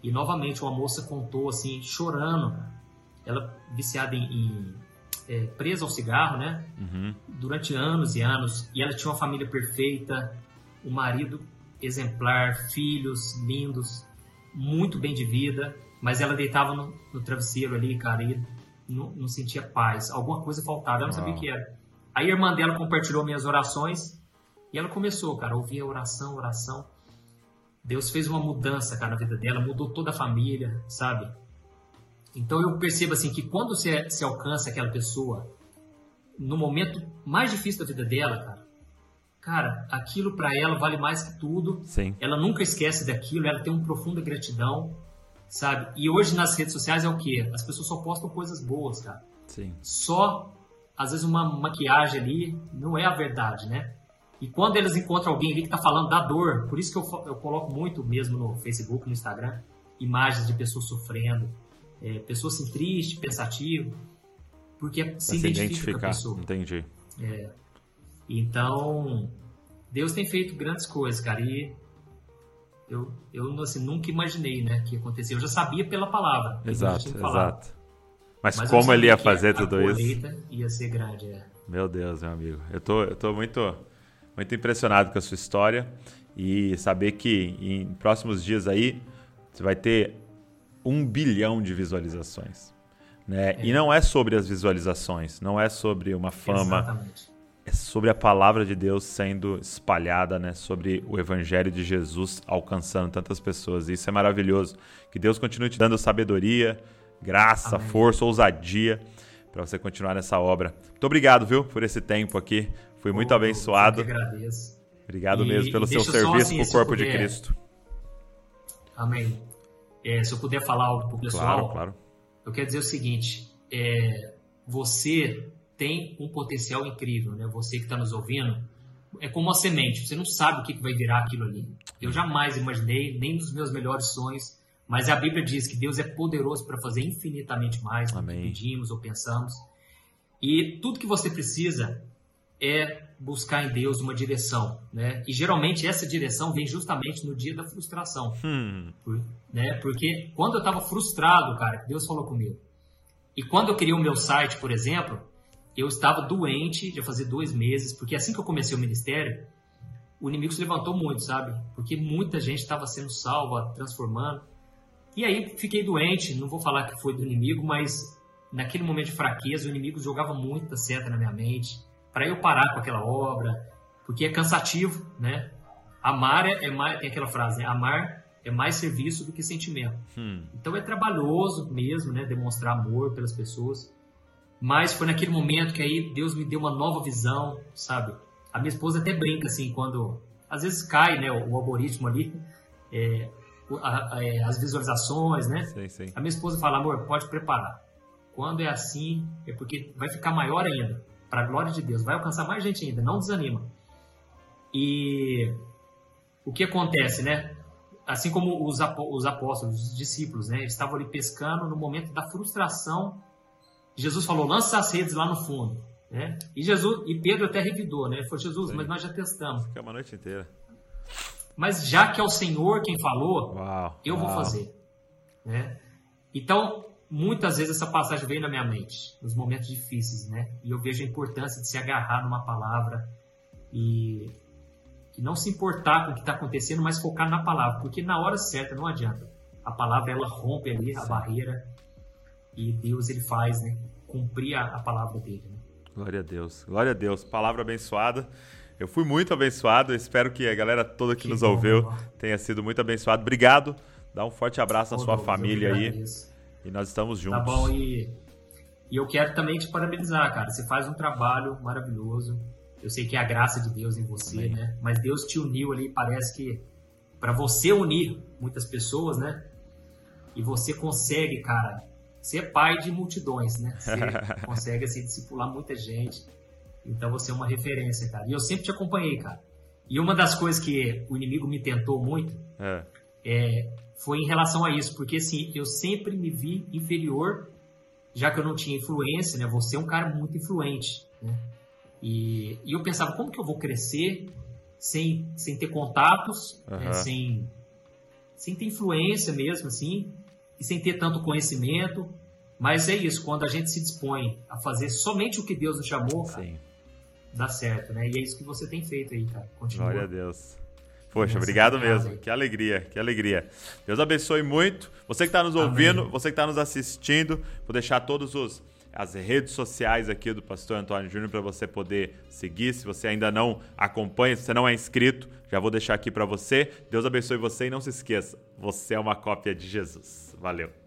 E novamente uma moça contou assim, chorando, ela viciada em, em é, presa ao cigarro, né? Uhum. Durante anos e anos. E ela tinha uma família perfeita, um marido exemplar, filhos lindos, muito bem de vida. Mas ela deitava no, no travesseiro ali, cara, e não, não, sentia paz. Alguma coisa faltava, ela não sabia o que era. Aí a irmã dela compartilhou minhas orações e ela começou, cara, a ouvir a oração, oração. Deus fez uma mudança, cara, na vida dela, mudou toda a família, sabe? Então eu percebo assim que quando você se alcança aquela pessoa no momento mais difícil da vida dela, cara, cara, aquilo para ela vale mais que tudo. Sim. Ela nunca esquece daquilo, ela tem uma profunda gratidão, sabe? E hoje nas redes sociais é o quê? As pessoas só postam coisas boas, cara. Sim. Só às vezes uma maquiagem ali não é a verdade, né? E quando eles encontram alguém ali que está falando da dor, por isso que eu, eu coloco muito mesmo no Facebook, no Instagram, imagens de pessoas sofrendo, é, pessoas assim, tristes, pensativo, porque se, identifica com a pessoa. Entendi. É. Então, Deus tem feito grandes coisas, cara, e eu, eu assim, nunca imaginei né, que aconteceu. Eu já sabia pela palavra. Exato, exato. Mas, Mas como ele ia fazer tudo isso? ia ser grande, é. Meu Deus, meu amigo. Eu tô, eu tô muito muito impressionado com a sua história e saber que em próximos dias aí você vai ter um bilhão de visualizações. Né? É. E não é sobre as visualizações, não é sobre uma fama. Exatamente. É sobre a palavra de Deus sendo espalhada, né? Sobre o evangelho de Jesus alcançando tantas pessoas. E isso é maravilhoso. Que Deus continue te dando sabedoria, graça, Amém. força, ousadia para você continuar nessa obra. Muito obrigado, viu, por esse tempo aqui. Fui muito oh, abençoado. Eu que agradeço. Obrigado e, mesmo pelo seu serviço assim, para o corpo puder, de Cristo. Amém. É, se eu puder falar algo para o pessoal, claro, claro. eu quero dizer o seguinte: é, você tem um potencial incrível, né? Você que está nos ouvindo, é como uma semente. Você não sabe o que vai virar aquilo ali. Eu jamais imaginei, nem nos meus melhores sonhos, mas a Bíblia diz que Deus é poderoso para fazer infinitamente mais do que pedimos ou pensamos. E tudo que você precisa é buscar em Deus uma direção, né? E geralmente essa direção vem justamente no dia da frustração, hum. Por, né? Porque quando eu estava frustrado, cara, Deus falou comigo. E quando eu criei o meu site, por exemplo, eu estava doente já fazia dois meses, porque assim que eu comecei o ministério, o inimigo se levantou muito, sabe? Porque muita gente estava sendo salva, transformando. E aí fiquei doente, não vou falar que foi do inimigo, mas naquele momento de fraqueza, o inimigo jogava muita seta na minha mente para eu parar com aquela obra, porque é cansativo, né? Amar é, é mais, tem aquela frase, né? amar é mais serviço do que sentimento. Hum. Então é trabalhoso mesmo, né? Demonstrar amor pelas pessoas. Mas foi naquele momento que aí Deus me deu uma nova visão, sabe? A minha esposa até brinca assim, quando às vezes cai, né? O, o algoritmo ali, é, a, a, é, as visualizações, né? A minha esposa fala, amor, pode preparar. Quando é assim, é porque vai ficar maior ainda, para a glória de Deus, vai alcançar mais gente ainda, não desanima. E o que acontece, né? Assim como os, os apóstolos, os discípulos, né? Eles estavam ali pescando no momento da frustração. Jesus falou: lança as redes lá no fundo. Né? E Jesus e Pedro até revidou, né? Ele falou: Jesus, Sim. mas nós já testamos. Fica uma noite inteira. Mas já que é o Senhor quem falou, uau, eu uau. vou fazer. Né? Então, muitas vezes essa passagem vem na minha mente, nos momentos difíceis, né? E eu vejo a importância de se agarrar numa palavra e, e não se importar com o que está acontecendo, mas focar na palavra, porque na hora certa não adianta. A palavra ela rompe ali a barreira e Deus ele faz, né? Cumprir a, a palavra dele. Né? Glória a Deus, glória a Deus. Palavra abençoada. Eu fui muito abençoado. Espero que a galera toda que, que nos bom, ouviu tenha sido muito abençoado. Obrigado. Dá um forte abraço na sua Deus, família aí. E nós estamos juntos. Tá bom, e, e eu quero também te parabenizar, cara. Você faz um trabalho maravilhoso. Eu sei que é a graça de Deus em você, Amém. né? Mas Deus te uniu ali, parece que para você unir muitas pessoas, né? E você consegue, cara, ser pai de multidões, né? Você consegue assim discipular muita gente. Então você é uma referência, cara. E eu sempre te acompanhei, cara. E uma das coisas que o inimigo me tentou muito é. É, foi em relação a isso, porque assim, eu sempre me vi inferior, já que eu não tinha influência, né? Você é um cara muito influente, né? E, e eu pensava, como que eu vou crescer sem, sem ter contatos, uhum. né? sem, sem ter influência mesmo, assim, e sem ter tanto conhecimento. Mas é isso, quando a gente se dispõe a fazer somente o que Deus nos chamou, cara, Sim. dá certo, né? E é isso que você tem feito aí, cara. Continua. Glória a Deus. Poxa, obrigado mesmo. Que alegria, que alegria. Deus abençoe muito. Você que está nos ouvindo, Amém. você que está nos assistindo, vou deixar todos os as redes sociais aqui do Pastor Antônio Júnior para você poder seguir. Se você ainda não acompanha, se você não é inscrito, já vou deixar aqui para você. Deus abençoe você e não se esqueça, você é uma cópia de Jesus. Valeu.